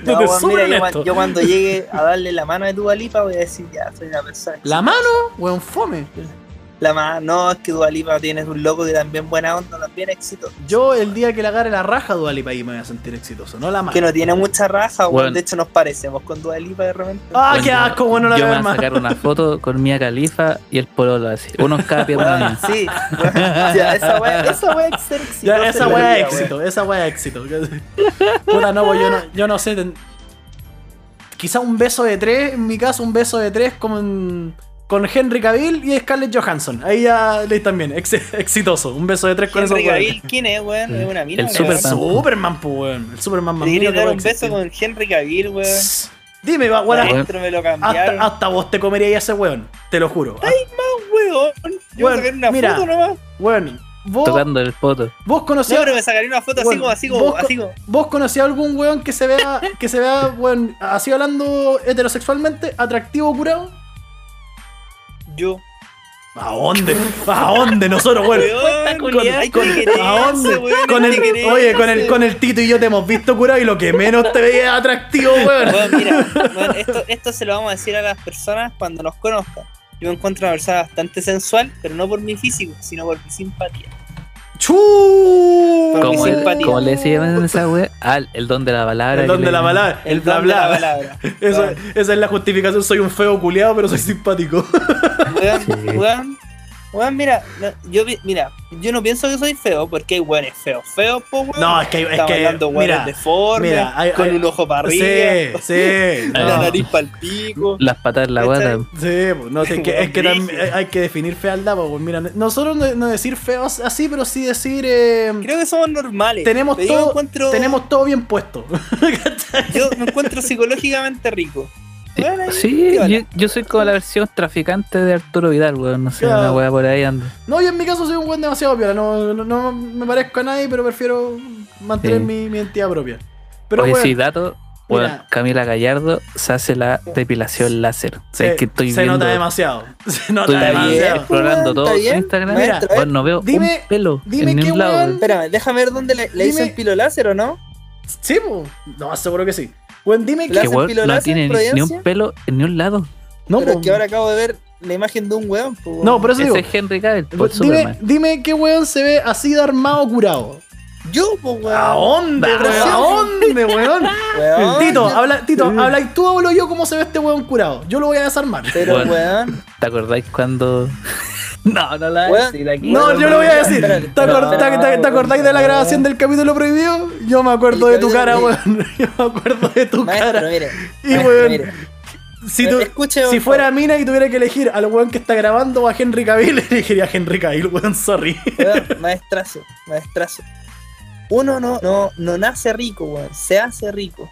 No, weón, mira, yo, cuando llegue a darle la mano a Dua Lipa voy a decir, ya, soy una persona. La mano, weón, fome. La mano, no, es que Dua Lipa tienes un loco que también buena onda, también éxito. Yo el día que le agarre la raja a Dualipa ahí me voy a sentir exitoso, no la mano. Que no tiene mucha raja. Bueno. De hecho, nos parecemos con Dua Lipa de repente. Ah, Bueno, qué asco, bueno, no la Yo voy a más. sacar una foto con Mia Califa y el pololo así. Uno en cada pierna mía. sí, weón. Ya, esa weá, esa weá es ser exitosa Ya, esa en vida, es éxito, esa weá es éxito. Puta, no, pues yo no, yo no sé. ten- Quizá un beso de tres, en mi caso, un beso de tres con, con Henry Cavill y Scarlett Johansson. Ahí ya le también, ex- exitoso. Un beso de tres con esos Henry weones. Cavill, ¿quién es, weón? Es una mina. El weón. Superman. Superman, pues, weón. El Superman más dar un beso con Henry Cavill, weón. Dime, va, weón, Bueno. Maestro me lo cambiaron. hasta, hasta vos te comerías ese weón, te lo juro. weón. Yo Weón, me sacaré una mira. foto nomás. Weón, vos, Tocando el poto. vos No, conocías. pero me sacaré una foto así como, así como, vos co- así como. ¿Vos conocías algún weón que se vea, que se vea, weón, así hablando heterosexualmente, atractivo curado? Yo. ¿A dónde? ¿A dónde? Nosotros, hay que quererse, ¿A dónde? weón, Con el, oye, con el, con el Tito y yo te hemos visto curado y lo que menos te veía es atractivo, weón. Weón, mira, weón, esto, esto se lo vamos a decir a las personas cuando nos conozcan. Yo me encuentro una persona bastante sensual, pero no por mi físico, sino por mi simpatía. ¡Chu! ¿Cómo, simpatía. cómo le decían esa wea? Ah, el don de la palabra. El don de la palabra, el bla don de la bla. palabra. Esa es la justificación. Soy un feo culiado, pero soy simpático. weón, Sí. Weón, mira, no, yo, mira, yo no pienso que soy feo porque hay weones feos, feos, po, weón. No, es que- es Estamos que, hablando mira, deformes, mira, hay- con hay- un ojo para arriba, Sí, sí. la no. nariz para el pico. Las patas en la guata. Sí, no, es que, es que Weón, tam- brígido. hay que definir fealdad, pues mira, nosotros no, no decir feos así, pero sí decir eh, Creo que somos normales. tenemos todo, encuentro, tenemos todo bien puesto. yo me encuentro psicológicamente rico. Bueno, Sí, yo, yo soy como la versión traficante de Arturo Vidal, weón. No sé, Claro. una wea por ahí anda. No, yo en mi caso soy un buen demasiado piola, no, no, no me parezco a nadie, pero prefiero mantener Sí. mi, mi identidad propia. Pero Oye, bueno, sí, dato. Bueno, mira. Camila Gallardo se hace la depilación láser. O sea, se, es que estoy se viendo. nota demasiado. Se nota Estoy demasiado. explorando todo bien. Instagram. Mira, bueno, no veo dime- un pelo dime en qué ningún lado. weón- weón. Espérame, déjame ver dónde le, le Dime- dicen pilo láser o no. Sí, pues. No, seguro que sí. Bueno, dime ¿Le que. Que hacen weón no tiene ni, un pelo en ni un lado. No, pero po. es que ahora acabo de ver la imagen de un weón. pues, no, por eso digo. Ese es Henry Cavill, por Dime, Superman. dime qué weón se ve así de armado curado. Yo, pues, weón. ¿A dónde, Pero weón? sí. ¿A dónde, weón? Weón, Tito, yo- habla, Tito, habla tú o hablo yo cómo se ve este weón curado. Yo lo voy a desarmar. Pero, Bueno. weón. ¿Te acordáis cuando.? no, no la voy a decir aquí. No, yo lo voy a decir. ¿Te, acordáis de la grabación del capítulo prohibido? Yo me acuerdo de tu cara, weón. Yo me acuerdo de tu Maestro, cara. mire. Y, weón, si, tú- si fuera mina y tuviera que elegir al weón que está grabando o a Henry Cavill, elegiría a Henry Cavill, weón, sorry. Maestrazo, maestrazo. Uno no, no, no nace rico, weón. Se hace rico.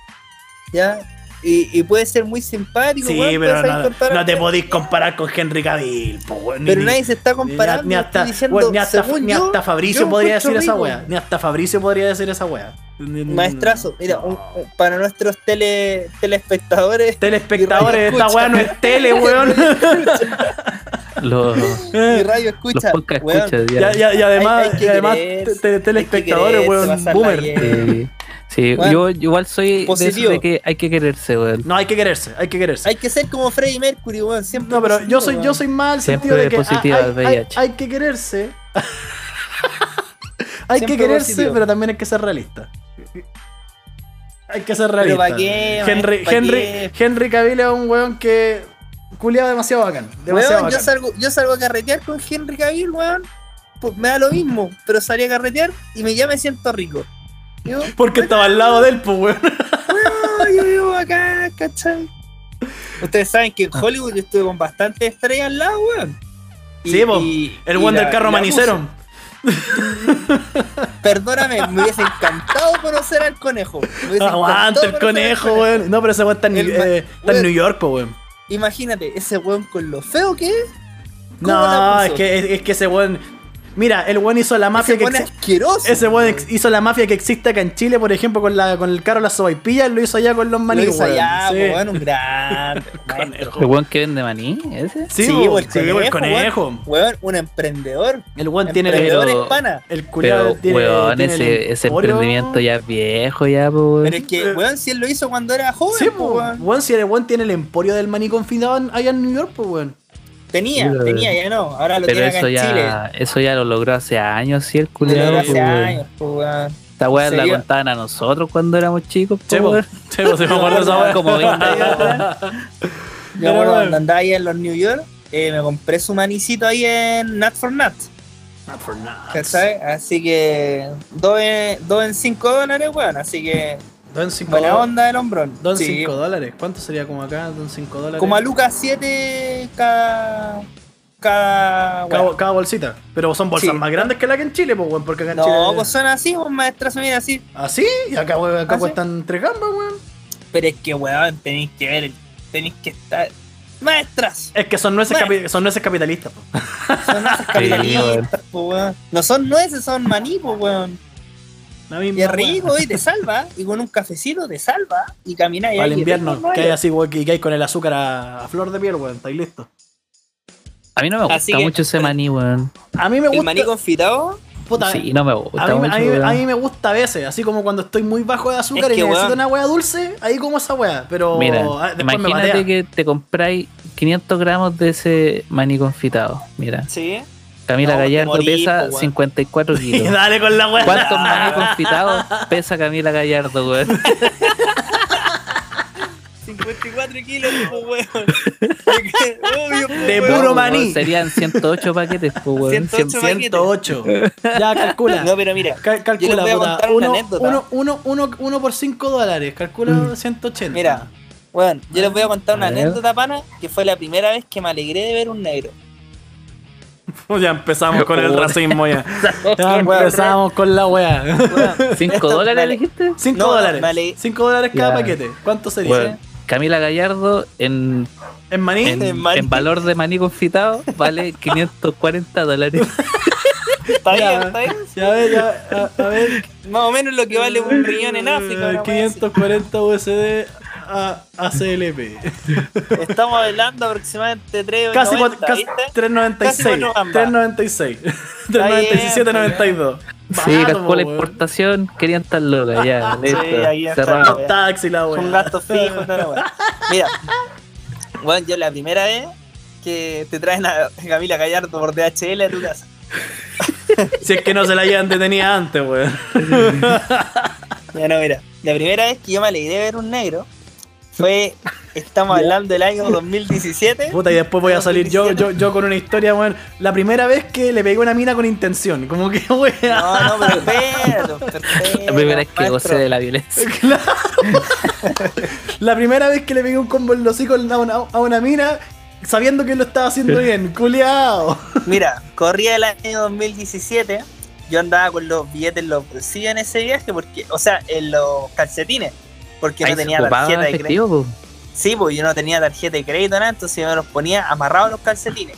¿Ya? Y, y puede ser muy simpático, Sí, weón, pero no, no te podís comparar con Henry Cavill, po, weón. ni- Pero ni- nadie se está comparando. Ni hasta, estoy diciendo, weón, ni hasta, ni yo, Fabricio yo podría decir esa wea. Ni hasta Fabricio podría decir esa wea. Maestrazo, mira, No. un- un- para nuestros tele, telespectadores Telespectadores, esta weá no es tele, weón. Los, y radio escucha, los weón, Ya, ya, y además, Hay- hay y además quererse, te- te- telespectadores, weón, boomer. Sí, Bueno, yo igual soy de, positivo. de que hay que quererse, weón. No, hay que quererse, hay que quererse. Hay que ser como Freddie Mercury, weón, siempre. No, pero positivo, yo soy, yo soy más al Siempre sentido de que hay, que quererse. hay que quererse, positivo. pero también hay que ser realista. Hay que ser realista. ¿pa' qué, Henry, ¿pa' Henry, qué? Henry Cavill es un weón que culiado demasiado bacán. Demasiado Weón, yo salgo, yo salgo a carretear con Henry Cavill, weón. Pues me da lo mismo, pero salí a carretear y me, ya me siento rico. Yo, Porque estaba al lado de él, pues weón. yo vivo acá, ¿cachai? Ustedes saben que en Hollywood yo estuve con bastantes estrellas al lado, weón. Y- Sí, po, y- El weón del carro manicero. Perdóname, me hubiese encantado conocer al conejo. Aguanta el conejo, weón. No, pero ese weón está en, eh, está en. New York, pues weón. Imagínate, ese weón con lo feo que es. ¿Cómo No, es que, es, es que ese weón. Mira, el weón hizo la mafia Ese que weón exi- asqueroso. Ese weón hizo la mafia que existe acá en Chile, por ejemplo, con la con el carro Las Sobaipillas, lo hizo allá con los Lo maní, hizo weón. allá, Sí. po, weón, un grande. El weón que vende maní, ese. Sí, Sí, po, po, el sí, el conejo. Weón, un emprendedor. El weón tiene el, emprendedor pero- hispana. el culiado tiene, weón, tiene el ese, ese emprendimiento ya es viejo, ya, pues, weón. Pero es que, weón, si él lo hizo cuando era joven, Sí, po, weón. weón, si el weón tiene el emporio del maní confinado allá en New York, pues weón. Tenía, Pero- tenía, ya no. Ahora lo Pero tiene acá eso en ya, Chile. eso ya lo logró hace años, sí, el Lo culiado. logró pues, hace años, po, weón. Esta weá ¿En la contaban a nosotros cuando éramos chicos, Sí, po, po. weón. Sí, po, sí me acuerdo esa weá. Como 20 años atrás. Yo bueno, cuando andaba ahí en los New York, eh, me compré su manicito ahí en Nut for Nut. Not for nuts. ¿Cachai? Así que dos en, dos en cinco dólares, weón. Así que Don 5 buena onda del hombrón. Don Sí. 5 dólares. ¿Cuánto sería como acá? Don 5 dólares. Como a Lucas 7 cada. Cada. cada, weón. cada bolsita. Pero son bolsas Sí. más grandes que la que en Chile, pues weón. Porque acá en No, Chile. pues son así, pues maestras, mira así. ¿Así? Y acá, weón, acá ¿Ah, sí? cuestan tres gambas, weón. Pero es que, weón, tenéis que ver, tenéis que estar. Maestras, Es que son nueces, Bueno. capi- son nueces capitalistas, po. son nueces capitalistas, pues, weón. No son nueces, son maní, pues, weón. La misma Y es rico y te salva, y con un cafecito te salva, y camináis Al ahí, invierno, que hay- así, weón, que hay con el azúcar a, a flor de piel, weón. Estáis listos. A mí no me gusta que- mucho ese maní, weón. A mí me El gusta. maní confitado, puta, Sí, no me gusta a, mí, mucho, a, mí, weón. a mí me gusta a veces, así como cuando estoy muy bajo de azúcar Es y que, necesito weón. una weá dulce, ahí como esa weá. Pero Mira, ah, me imagínate que te compráis 500 gramos de ese maní confitado. Mira, sí. Camila No, Gallardo morís, pesa po, weón. 54 Y kilos. dale con la weá. ¿Cuántos maní confitados pesa Camila Gallardo, weón? 54 kilos, weón. Obvio, pues, De puro maní. Serían 108 paquetes, pues, weón. 108 paquetes. 108. Ya, calcula. No, pero mira, Cal- yo calcula, les voy a una Uno, anécdota. uno, uno, uno, uno por 5 dólares. Calcula 180. Mira, weón, yo les voy a contar una A ver. anécdota, pana, que fue la primera vez que me alegré de ver un negro. Ya empezamos con el racismo ya. Empezamos con la weá. Weón, 5 esto dólares dijiste? 5 No, no, dólares. 5 dólares cada paquete. ¿Cuánto sería? Weón, Camila Gallardo en, ¿En maní? en, En maní. en valor de maní confitado vale 540 dólares. Está bien, está bien. Ya, a ver, ya, a, a ver. Más o menos lo que vale un riñón en África. Eh, una wea así. 540 USD a, a CLP. Estamos hablando aproximadamente 3 Casi, cua- 90, casi ¿viste? 396. Casi cuatro gambas. 396. Está bien, 397, 92. Sí, la importación, querían estar locas, ya, listo, ahí está. cerrado. Los taxis, la gastos fijos, no, no, weón. Mira, bueno, yo la primera vez que te traen a Camila Gallardo por DHL a tu casa. Si es que no se la llevan detenida antes, weón. Ya no, mira, la primera vez que yo me alegré de ver un negro fue, estamos hablando del año 2017. Puta, y después voy a salir yo, yo, yo con una historia, weón. La primera vez que le pegué una mina con intención. Como que, weón. No, no, pero La primera vez que maestro. gocé de la violencia. Claro. La primera vez que le pegué un combo en los hocico a una, a una mina, sabiendo que lo estaba haciendo bien. Culeado. Mira, corría el año 2017. Yo andaba con los billetes en los bolsillos en ese viaje, porque, o sea, en los calcetines, porque Ahí no tenía tarjeta de crédito. po. Sí, pues yo no tenía tarjeta de crédito nada, entonces yo me los ponía amarrados los calcetines.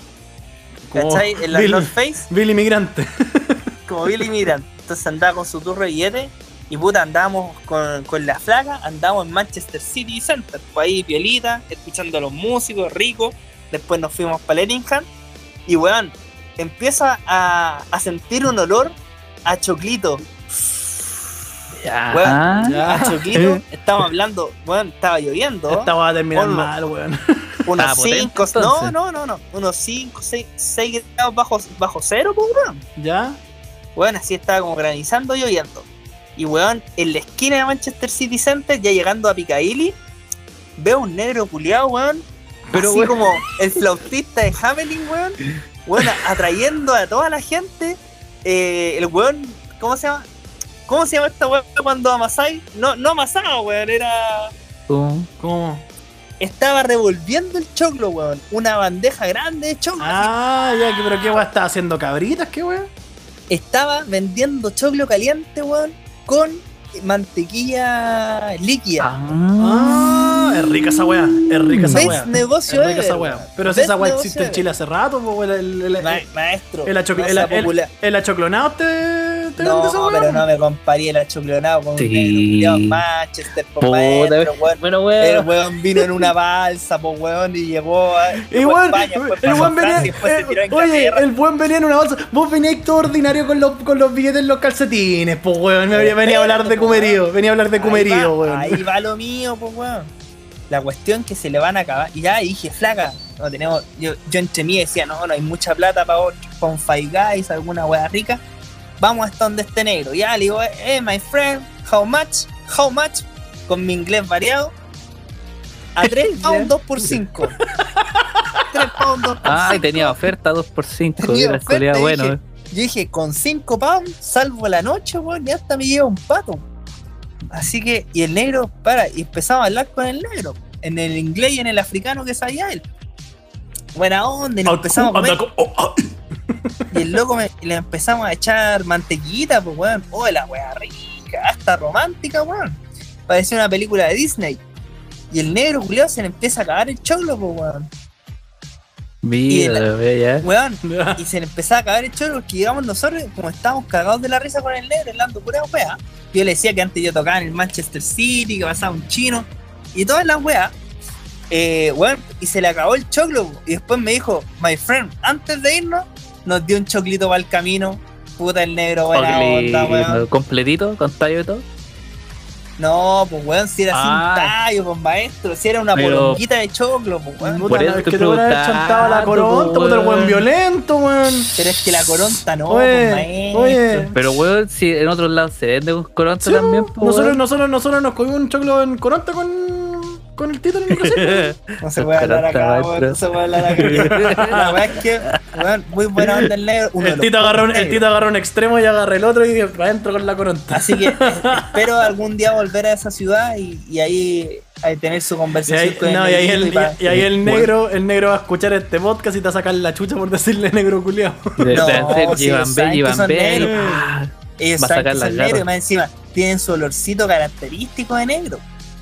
Como ¿Cachai? En la Bill- North Face, Bill Inmigrante. como Billy Miran. Entonces andaba con su turro de billetes y puta, andábamos con, con la flaca, andábamos en Manchester City Center, pues ahí piolita, escuchando a los músicos, ricos. Después nos fuimos para Leningham y weón, empieza a, a sentir un olor a choclito. Ya. Weón, Ya. A choclito, estábamos hablando, weón, estaba lloviendo. Esta va a terminar Ponlo. mal, weón. unos Estaba potente, 5, no, no, no, no, unos 5, 6, 6 grados bajo, bajo cero, pues weón. ¿Ya? Weón, así estaba como granizando, lloviendo. Y weón, en la esquina de Manchester City Center, ya llegando a Piccadilly, veo un negro culiado, weón. Pero, así weón. como el flautista de Hamelin, weón. Weón, atrayendo a toda la gente. Eh, el weón, ¿cómo se llama? ¿Cómo se llama esta weón cuando amasáis? No, no amasaba, weón, era. ¿Cómo? ¿Cómo? Estaba revolviendo el choclo, weón. Una bandeja grande de choclo. Ah, ya, que- pero qué weón estaba haciendo cabritas, qué weón. estaba vendiendo choclo caliente, weón, con mantequilla líquida. Ah, es rica esa weá. Es rica esa weá. negocio Es rica esa weá. weón. Pero si esa weá existe en. Chile hace rato, po, weón. El, el, el, Ma- maestro, el el- el- achoclonado te, te No, vende esa weá. pero no me comparía el achoclonado con Sí. un Manchester, por Puta, maestro, weón. Bueno, El weón. weón vino en una balsa, pues weón, y llegó a, Y weón, el a venía, eh, oye, el buen venía en una bolsa. Vos veníais todo ordinario con los, con los billetes en los calcetines, pues weón. Me venía, a hablar de cumerío, venía a hablar de cumerío, weón. Ahí va lo mío, pues weón. La cuestión que se le van a acabar. Y ya dije, flaca, no tenemos. Yo, yo entre mí decía, no, no hay mucha plata para un Five Guys, alguna wea rica. Vamos hasta donde esté negro. Ya le digo, eh, my friend, how much? How much? Con mi inglés variado. A 3 pounds 2 por 5 3 pounds 2 por Ah, y 5. tenía oferta 2x5. Tenía oferta, escolía y bueno. dije, eh. Yo dije, con 5 pounds, salvo la noche, weón, y hasta me lleva un pato. Así que, y el negro, para, y empezaba a hablar con el negro, en el inglés y en el africano que sabía él. Buena onda, y nos empezamos a comer, oh, oh. y el loco me, le empezamos a echar mantequita, pues weón, oh, la wea rica, hasta romántica, weón. Parecía una película de Disney. Y el negro culiao se le empieza a acabar el choclo, pues weón. Mira, la- ya. Weón, y se le empezaba a cagar el chorro porque llegamos nosotros, como estábamos cagados de la risa con el negro, hablando pura wea. Yo le decía que antes yo tocaba en el Manchester City, que pasaba un chino, y todas las weas. Eh, weón, y se le acabó el choclo, y después me dijo, my friend, antes de irnos, nos dio un choclito para el camino. Puta el negro, buena onda, weón. Completito, con tallo y todo. No, pues weón, si era Ah. sin tallo, pues maestro, si era una Pero- poronguita de choclo, pues weón. Puta, Por eso que te van a haber chantado la coronta, puta el weón violento, weón. Pero es que la coronta no, Oye, pues maestro. oye. Pero weón, si en otros lados se vende con coronta Sí, también, po, nosotros, nosotros, nosotros nos comimos un choclo en coronta con, con el título en el Brasil. No se puede hablar acá, weón, no se puede hablar acá. La verdad es que, weón, muy buena onda el negro. uno El tito, agarró un, el tito agarró un extremo y agarré el otro y para adentro con la coronta. Así que eh, espero algún día volver a esa ciudad y, y ahí, ahí tener su Y conversación ahí, con el no, y ahí el, y y ahí el negro, el negro va a escuchar este podcast y te va a sacar la chucha por decirle negro culiao. No, y- negros. ah, Va a sacar son negros y más encima tienen su olorcito característico de negro.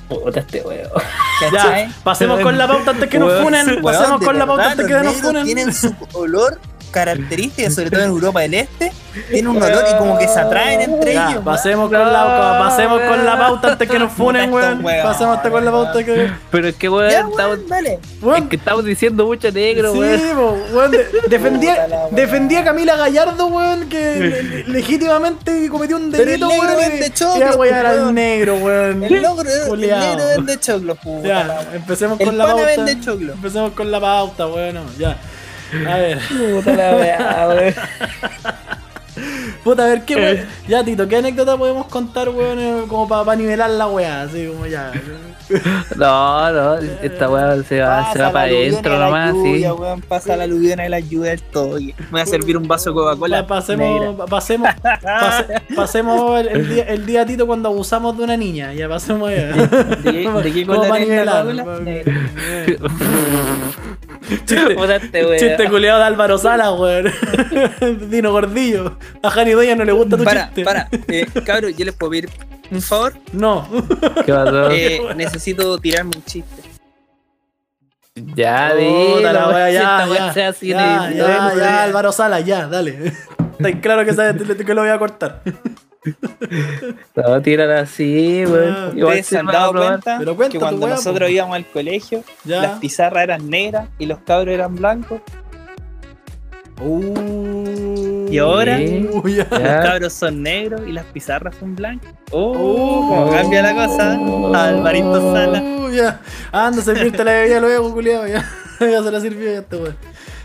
Puta este weón. ¿Cachai? Ya, pasemos con la pauta antes que nos funen. Pasemos con la pauta antes que nos funen. Tienen su olor característico, sobre todo en Europa del Este. Tienen un olor y como que se atraen entre Ya, ellos. pasemos con la pasemos con la pauta antes que nos funen, weón. Pasemos hasta con la pauta que. Pero es que weón, Ya, estamos, weón, dale. Weón, es que estamos diciendo mucho negro, Sí, weón. po, weón, de- defendía, a Camila Gallardo, weón, que le- le- legítimamente cometió un Pero el delito, negro weón. choclo, y a wear pues, al weón. negro, weón. El negro, el negro vende choclo, puta la Ya, empecemos El con la pana pauta. vende choclo. Empecemos con la pauta, bueno, ya. A ver, Puta la weá, weón. puta, a ver, ¿qué weón? Ya, Tito, ¿qué anécdota podemos contar, weón, eh, como para nivelar la weá? Así como ya. No, no, esta weá se va, se va para adentro y nomás, sí. lluvia, weón, Pasa la aluvión y la lluvia del todo. Me voy a servir un vaso de Coca-Cola. Pa- pasemos, pasemos, pase- pasemos el, el día, el día, Tito, cuando abusamos de una niña. Ya pasemos allá. ¿De qué, de qué para nivelar. Chiste, Puta weá. chiste culiado de Álvaro Sala, weón. Dino Gordillo. A Jani Doya no le gusta tu Para, chiste. para. Eh, cabro, yo les puedo pedir un favor. No. ¿Qué pasó? Eh, necesito tirarme un chiste. ya, Puta la dilo, wea, si ya, ya, ya, ya, Álvaro Sala, ya, dale. Está claro que sabes que lo voy a cortar. No, tírala así, Ah, weón. Igual Ustedes se han dado cuenta Pero que cuando wea, nosotros po. íbamos al colegio, Ya. las pizarras eran negras y los cabros eran blancos. Uh, Y ahora, uh, los cabros son negros y las pizarras son blancas. Oh. Oh, cómo cambia la cosa. Alvarito Sala. Uh, ya. Anda a servirte la bebida luego, culiado. Ya. Ya se la sirvió ya este weón.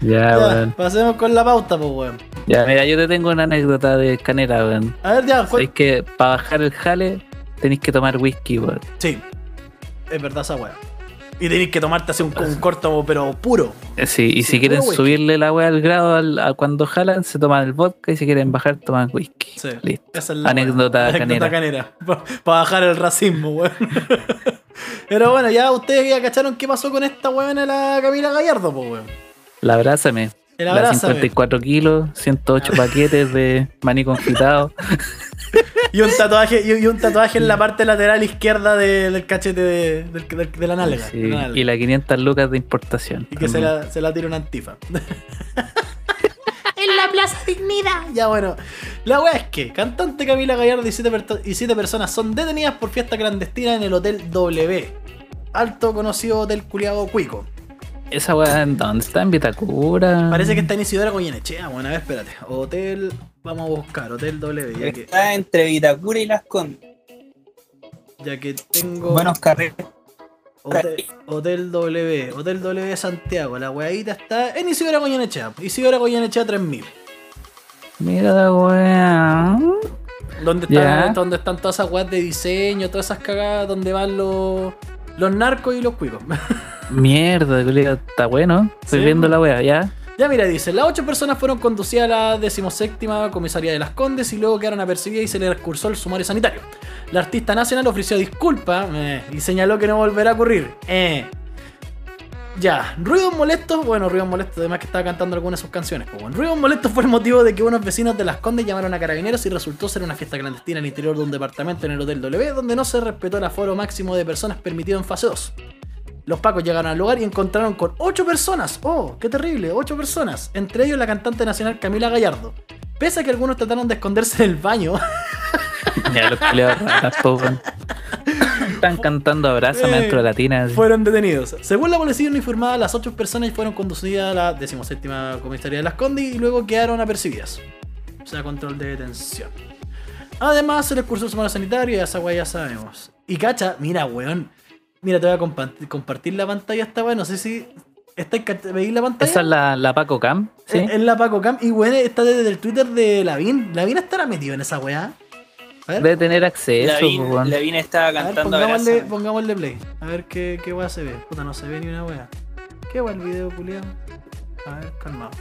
Ya, Ya, weón. pasemos con la pauta, pues, weón. Ya, mira, yo te tengo una anécdota de canera, weón. A ver, ya, Sabéis que para bajar el jale tenéis que tomar whisky, weón. Sí, es verdad esa weá. Y tenéis que tomarte así un, un corto, pero puro. Eh, Sí, y Sí, si quieren whisky. subirle la weá al grado al- a cuando jalan, se toman el vodka y si quieren bajar, toman whisky. Sí, Listo. esa es la Anécdota canera. canera. Para bajar el racismo, weón. Pero bueno, ya ustedes ya cacharon qué pasó con esta weón la Camila Gallardo, pues, weón. La abrázame. El abrázame. 54 kilos, 108 paquetes de maní confitado. Y un tatuaje, y, y un tatuaje en la parte lateral izquierda de- del cachete de, del- del- de la nalga. Sí, y la 500 lucas de importación. Y que se la, se la tira una antifa. en la Plaza Dignidad. Ya bueno. La wea es que cantante Camila Gallardo y siete, y siete personas son detenidas por fiesta clandestina en el Hotel W. Alto conocido hotel culiado cuico. Esa weá, ¿en ¿dónde está? En Vitacura. Parece que está en Isidora Goyenechea. Bueno, a ver, espérate. Hotel. Vamos a buscar. Hotel W. Ya que, Está entre Vitacura y Las Condes. ya que tengo. Buenos carretes. Hotel, Hotel W, Hotel W Santiago, la weadita está en Isidora Goyenechea, Isidora Goyenechea 3000. Mira la weá. Están, donde están todas esas weas de diseño, todas esas cagadas, donde van los, los narcos y los cuicos. Mierda, está bueno. Estoy Sí, viendo man. la weá, ya. ya mira, dice, las ocho personas fueron conducidas a la decimoséptima comisaría de las Condes y luego quedaron apercibidas y se les cursó el sumario sanitario. La artista nacional ofreció disculpas eh, y señaló que no volverá a ocurrir. Eh. Ya, ruidos molestos, bueno, ruidos molestos, además que estaba cantando algunas de sus canciones. Pues bueno, ruidos molestos fue el motivo de que unos vecinos de Las Condes llamaron a carabineros y resultó ser una fiesta clandestina al interior de un departamento en el Hotel W, donde no se respetó el aforo máximo de personas permitido en fase 2. Los pacos llegaron al lugar y encontraron con 8 personas. ¡Oh, qué terrible! 8 personas. Entre ellos la cantante nacional Camila Gallardo. Pese a que algunos trataron de esconderse en el baño, Ya los Están cantando Abrázame Eh, dentro de la tina. así. fueron detenidos. Según la policía uniformada, las 8 personas fueron conducidas a la 17 comisaría de Las Condes y luego quedaron apercibidas. O sea, control de detención. Además, se les cursó el sumario sanitario y esa weá ya sabemos. Y cacha, mira, weón. Mira, te voy a compa- compartir la pantalla esta weón. No sé si. ¿Estáis cach- ¿Veis la pantalla? Esa es la, la Paco Cam, ¿sí? Es, es la Paco Cam. Y weón, está desde el Twitter de Lavín. Lavín estará metido en esa weá. Debe tener acceso, Lavín, pues, weón. Lavín estaba a ver, cantando pongámosle, pongámosle play. A ver qué, qué weá se ve. Puta, no se ve ni una weá. ¿Qué weá el video, culiado? A ver, calmado.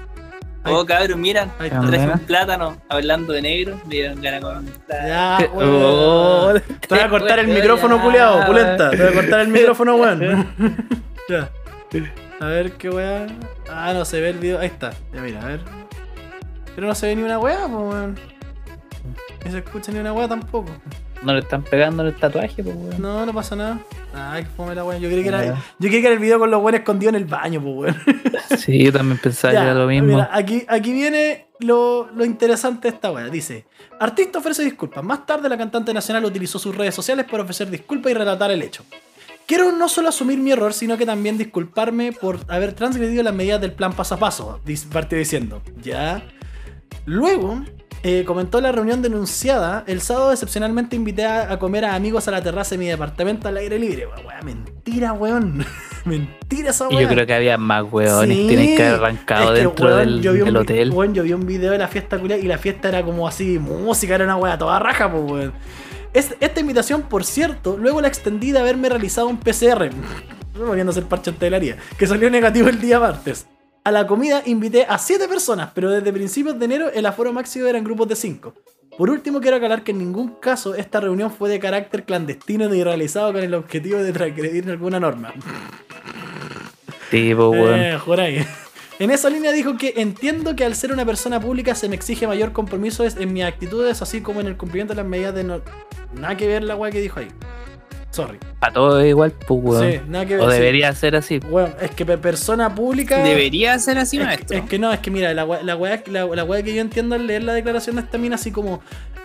Ahí, Oh, cabrón, miran. ahí. Traje un plátano hablando de negro. Me dieron ganas plátano. Ya, ¿Qué? weón. Oh, Te voy a cortar el micrófono, culiado, pulenta. Te voy a cortar el micrófono, weón. ya. A ver qué weá. Ah, no se ve el video. Ahí está. Ya mira, a ver. Pero no se ve ni una weá, pues weón. No se escucha ni una weá tampoco. No le están pegando el tatuaje, pues, weón. No, no pasa nada. Ay, que fome la weá. Yo creí que era. Yo creí que era el video con los weones escondidos en el baño, pues weón. Sí, yo también pensaba que Ya, era lo mismo. Mira, aquí, aquí viene lo, lo interesante de esta weá. Dice: Artista ofrece disculpas. Más tarde, la cantante nacional utilizó sus redes sociales para ofrecer disculpas y relatar el hecho. Quiero no solo asumir mi error, sino que también disculparme por haber transgredido las medidas del plan paso a paso. Partió diciendo: Ya. Luego. Eh, comentó la reunión denunciada. El sábado excepcionalmente invité a, a comer a amigos a la terraza de mi departamento al aire libre. Mentira, weón. mentira esa weá. yo creo que había más weones. Sí. Tienen que haber arrancado Es que, dentro weón, del, yo vi un del hotel. weón, yo vi un video de la fiesta culia y la fiesta era como así, música, era una wea toda raja, pues weón. Es- esta invitación, por cierto, luego la extendí de haberme realizado un PCR, volviendo a ser parche en telaría, que salió negativo el día martes. A la comida invité a 7 personas, pero desde principios de enero el aforo máximo era en grupos de 5. Por último, quiero aclarar que en ningún caso esta reunión fue de carácter clandestino ni realizado con el objetivo de transgredir alguna norma. Weón. Eh, juráis. En esa línea dijo que entiendo que al ser una persona pública se me exige mayor compromiso en mis actitudes, así como en el cumplimiento de las medidas de no. Nada que ver la weá que dijo ahí. Sorry. Para todo es igual, pues, weón. Sí, nada que ver. o sí. debería ser así. Weón, es que pe- persona pública. Debería ser así, es, maestro. es que no, es que mira, la la, weá, la, la weá que yo entiendo al leer la declaración de esta mina, así como.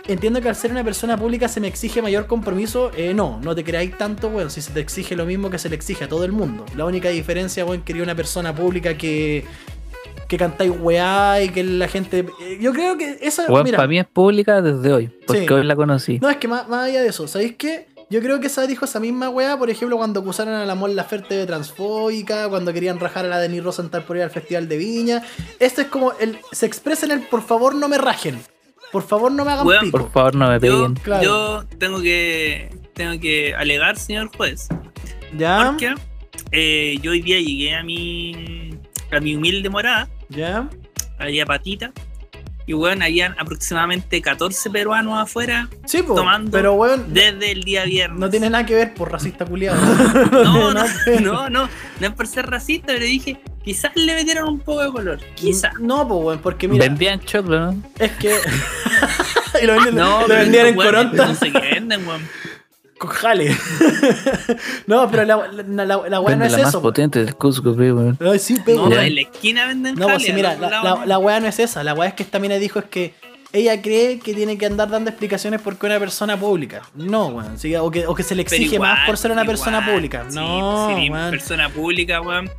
Entiendo que al ser una persona pública se me exige mayor compromiso. Eh, no, no te creáis tanto, weón. Si se te exige lo mismo que se le exige a todo el mundo. La única diferencia, weón, quería una persona pública que. que cantáis weá y que la gente. eh, Yo creo que esa. Weón, mira, para mí es pública desde hoy. Porque Sí. hoy la conocí. no, es que más, más allá de eso, ¿sabéis qué? Yo creo que esa dijo esa misma weá, por ejemplo, cuando acusaron a la Mon Laferte de transfóbica, cuando querían rajar a la Denis Rosenthal por ir al Festival de Viña. Esto es como el. Se expresa en el por favor no me rajen. Por favor no me hagan Weón, pico. Por favor, no me Yo, peguen. Claro. yo tengo que tengo que alegar, señor juez, ¿Ya? porque eh, yo hoy día llegué a mi a mi humilde morada, ¿Ya? allá patita, y bueno, habían aproximadamente 14 peruanos afuera Sí, po, Tomando pero weón, desde el día viernes. no tiene nada que ver por racista culiado. No, no, no, no, no es por ser racista, pero dije, quizás le metieron un poco de color, quizás. No, pues weón, porque mira, Vendían choclo, ¿no? es que. y lo, venden- No, lo vendían en weones Coronta. No sé qué venden, weón. Con jale. no, pero la, la, la, la weá no Vende es la más eso. potente del Cusco, pe, weón. Ay, sí, pero No, en la esquina venden No, pues sí, mira, la, la, la weá no es esa. La weá es que esta mina dijo es que ella cree que tiene que andar dando explicaciones porque es una persona pública. No, weón. sí, o, que, o que se le exige igual, más por ser una persona pública. sí, no, si eres weón. persona pública, weón.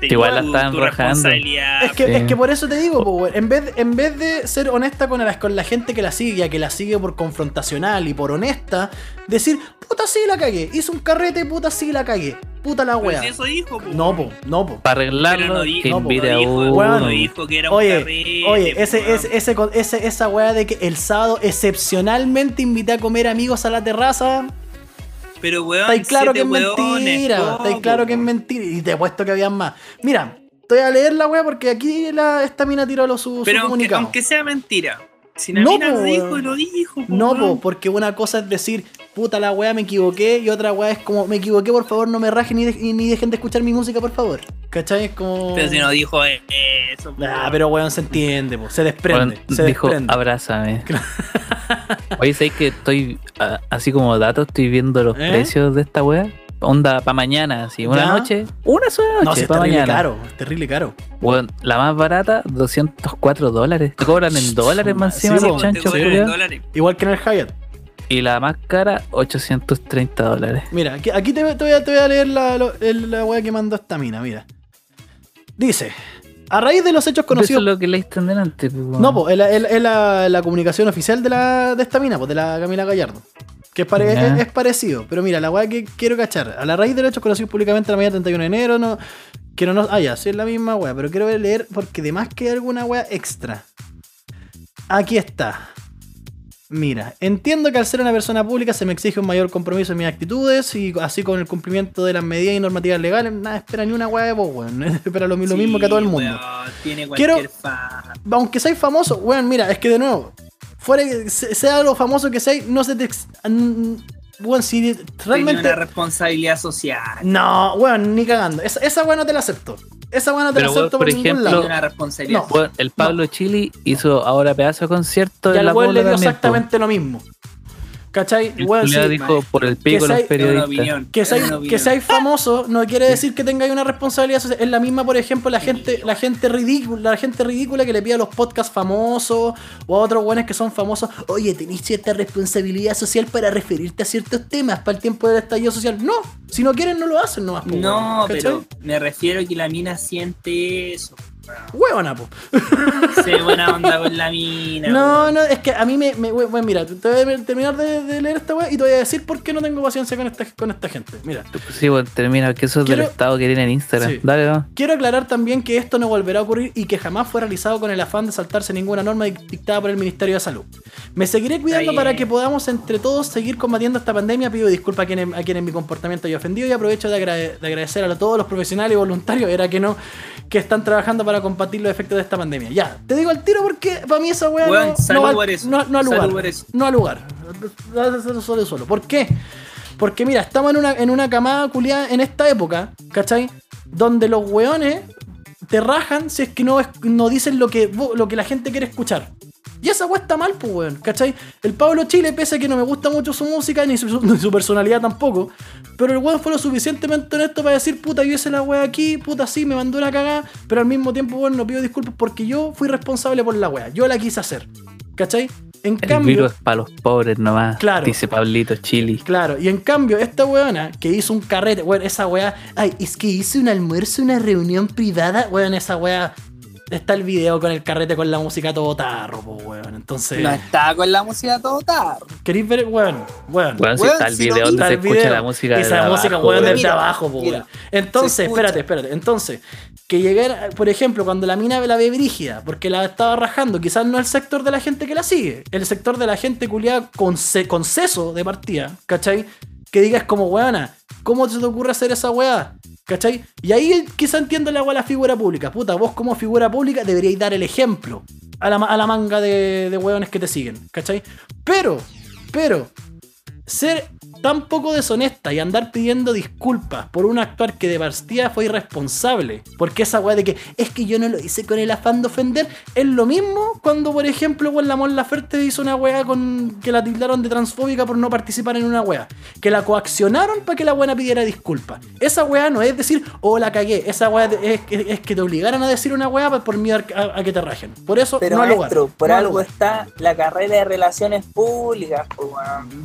Te Igual la tu rajando. Es que, Sí. es que por eso te digo, po, weón, en vez, en vez de ser honesta con la, con la gente que la sigue, ya que la sigue por confrontacional y por honesta, decir, puta sí la cagué, hice un carrete, puta sí la cagué, puta la weá. si eso dijo, po, No, po, no, po. Para arreglarlo, no dijo, no que era un Oye, carrete, oye, ese, ese, ese, esa weá de que el sábado excepcionalmente invité a comer amigos a la terraza, Pero, weón, está claro que es mentira, está claro que es mentira, y te he puesto que habían más. Mira, voy a leer la weá porque aquí la, esta mina tiró lo, su, su Pero aunque, comunicado. aunque sea mentira. Si la No, mina po, lo dijo, lo dijo. po, No, po, porque una cosa es decir, puta la weá, me equivoqué, y otra weá es como, me equivoqué, por favor, no me rajen ni, de- ni dejen de escuchar mi música, por favor. ¿Cachai? Es como. Pero si no dijo eh, eso, Ah, weón. pero weón, se entiende, po, se desprende. Se dijo, desprende. abrázame. Oye, ¿sabes que estoy, así como dato, estoy viendo los ¿Eh? precios de esta wea? Onda, para mañana, así, una ¿Ya? noche, una sola No, noche, sí, es para terrible mañana. caro, es terrible caro. Weón, la más barata, 204 dólares. Te cobran en dólares más Sí, encima culiao. dólares. Igual que en el Hyatt. Y la más cara, 830 dólares. Mira, aquí, aquí te, te voy a, te voy a leer la, weá que mandó esta mina, mira. Dice, a raíz de los hechos Eso conocidos... es lo que leíste en delante, pues. No, pues, es la, comunicación oficial de, la, de esta mina, pues, de la Camila Gallardo. Que es, pare- Ya. es- es parecido. Pero mira, la weá que quiero cachar. A la raíz de los hechos conocidos públicamente la mañana 31 de enero, no. Que no. Ah, ya, sí es la misma weá. Pero quiero leer porque además que hay alguna weá extra. Aquí está. Mira, entiendo que al ser una persona pública se me exige un mayor compromiso en mis actitudes y así con el cumplimiento de las medidas y normativas legales, nada espera ni una weá de vos, weón. Espera lo, lo mismo que a todo el mundo. weón, tiene Quiero- cualquier fan. aunque seas famoso, weón, mira, es que de nuevo, fuera sea lo famoso que seas, no se te. Weón, si Tiene realmente. una responsabilidad social. No, weón, ni cagando. Esa, esa weón no te la acepto. Esa no te Pero, la weón, acepto por por, ningún ejemplo- lado. Tiene una responsabilidad No. Bueno, el Pablo Chili hizo ahora pedazo de concierto Y al la le dio también, po. exactamente lo mismo. ¿Cachai? El culiao sí, dijo por el que pico los periodistas. opinión. Que seáis, que famoso no quiere decir que tengáis una responsabilidad social. Es la misma, por ejemplo, la gente, la gente ridícula, la gente ridícula que le pide a los podcasts famosos o a otros buenos que son famosos, oye, tenéis cierta responsabilidad social para referirte a ciertos temas para el tiempo del estallido social. No, si no quieren no lo hacen nomás. No, ¿cachai? pero me refiero a que la mina siente eso. Huevona, po. Se buena onda con la mina. No, no, es que a mí me. me bueno, mira, te voy a terminar de, de leer esta weá y te voy a decir por qué no tengo paciencia con esta, con esta gente. Mira. Sí, bueno, termina, que eso es del Quiero- estado que tiene en Instagram. Sí. Dale, no. Quiero aclarar también que esto no volverá a ocurrir y que jamás fue realizado con el afán de saltarse ninguna norma dic- dictada por el Ministerio de Salud. Me seguiré cuidando para que podamos entre todos seguir combatiendo esta pandemia. Pido disculpas a quienes, a quienes mi comportamiento haya ofendido y aprovecho de, agrade- de agradecer a todos los profesionales y voluntarios, era que no, que están trabajando para combatir los efectos de esta pandemia. Ya, te digo al tiro porque para mí esa weá Weón, no, no, eso. no, no al lugar. No al lugar. Solo, solo, solo. ¿Por qué? Porque mira, estamos en una, en una camada culiada en esta época, ¿cachai? Donde los weones te rajan si es que no, no dicen lo que, lo que la gente quiere escuchar. Y esa weá está mal, pues, weón, ¿cachai? El Pablo Chile, pese a que no me gusta mucho su música ni su, ni su personalidad tampoco, pero el weón fue lo suficientemente honesto para decir, puta, yo hice la weá aquí, puta, sí, me mandó una cagada, pero al mismo tiempo, weón, no pido disculpas porque yo fui responsable por la weá, yo la quise hacer, ¿cachai? En El cambio, virus para los pobres nomás. Claro. Dice Pablito Chili. Claro, y en cambio, esta weona que hizo un carrete, weón, esa weá, ay, es que hice un almuerzo, una reunión privada, weón, esa weá, está el video con el carrete con la música todo tarro, po, weón. Entonces, No está con la música todo tarro. ¿queréis ver, weón? Weón. Bueno, si Weón, está el si no video vi- donde se escucha video, la música y de esa música, abajo, weón, weón. desde abajo, po, mira, weón. Entonces, espérate, espérate. Entonces, que llegara, por ejemplo, cuando la mina la ve brígida, porque la estaba rajando, quizás no el sector de la gente que la sigue, el sector de la gente culiada con, con seso de partida, ¿cachai? Que digas como, weona, ¿cómo se te ocurre hacer esa weá? ¿Cachai? Y ahí quizá entiendo la weá la figura pública. Puta, vos como figura pública deberíais dar el ejemplo a la, a la manga de, de weones que te siguen, ¿cachai? Pero, pero, ser tan poco deshonesta y andar pidiendo disculpas por un actuar que de partida fue irresponsable, porque esa weá de que es que yo no lo hice con el afán de ofender, es lo mismo cuando, por ejemplo, con la Mon Laferte hizo una weá con que la tildaron de transfóbica por no participar en una weá, que la coaccionaron para que la buena pidiera disculpas. Esa weá no es decir, oh la cagué, esa weá es, es- es que te obligaran a decir una weá por miedo a, a que te rajen. Por eso, Pero no lugar. por no algo lugar. está la carrera de relaciones públicas, pues.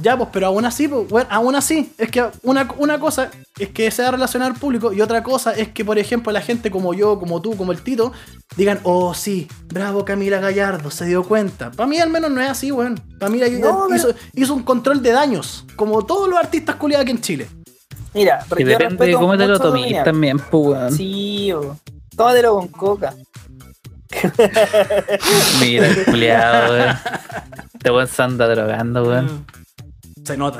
Ya, pues, pero aún así, pues, bueno, aún así, es que una, una cosa es que sea relacionar público y otra cosa es que, por ejemplo, la gente como yo, como tú, como el Tito, digan, oh, sí, bravo Camila Gallardo, se dio cuenta. Para mí al menos no es así, weón. Para mí No, hizo, hizo un control de daños, como todos los artistas culiados aquí en Chile. Mira, Y yo depende de cómo te lo tomes también, pues, weón. Sí, o- tómatelo con coca. Mira, el culiado, weón. Este weón se anda drogando, weón. Se nota.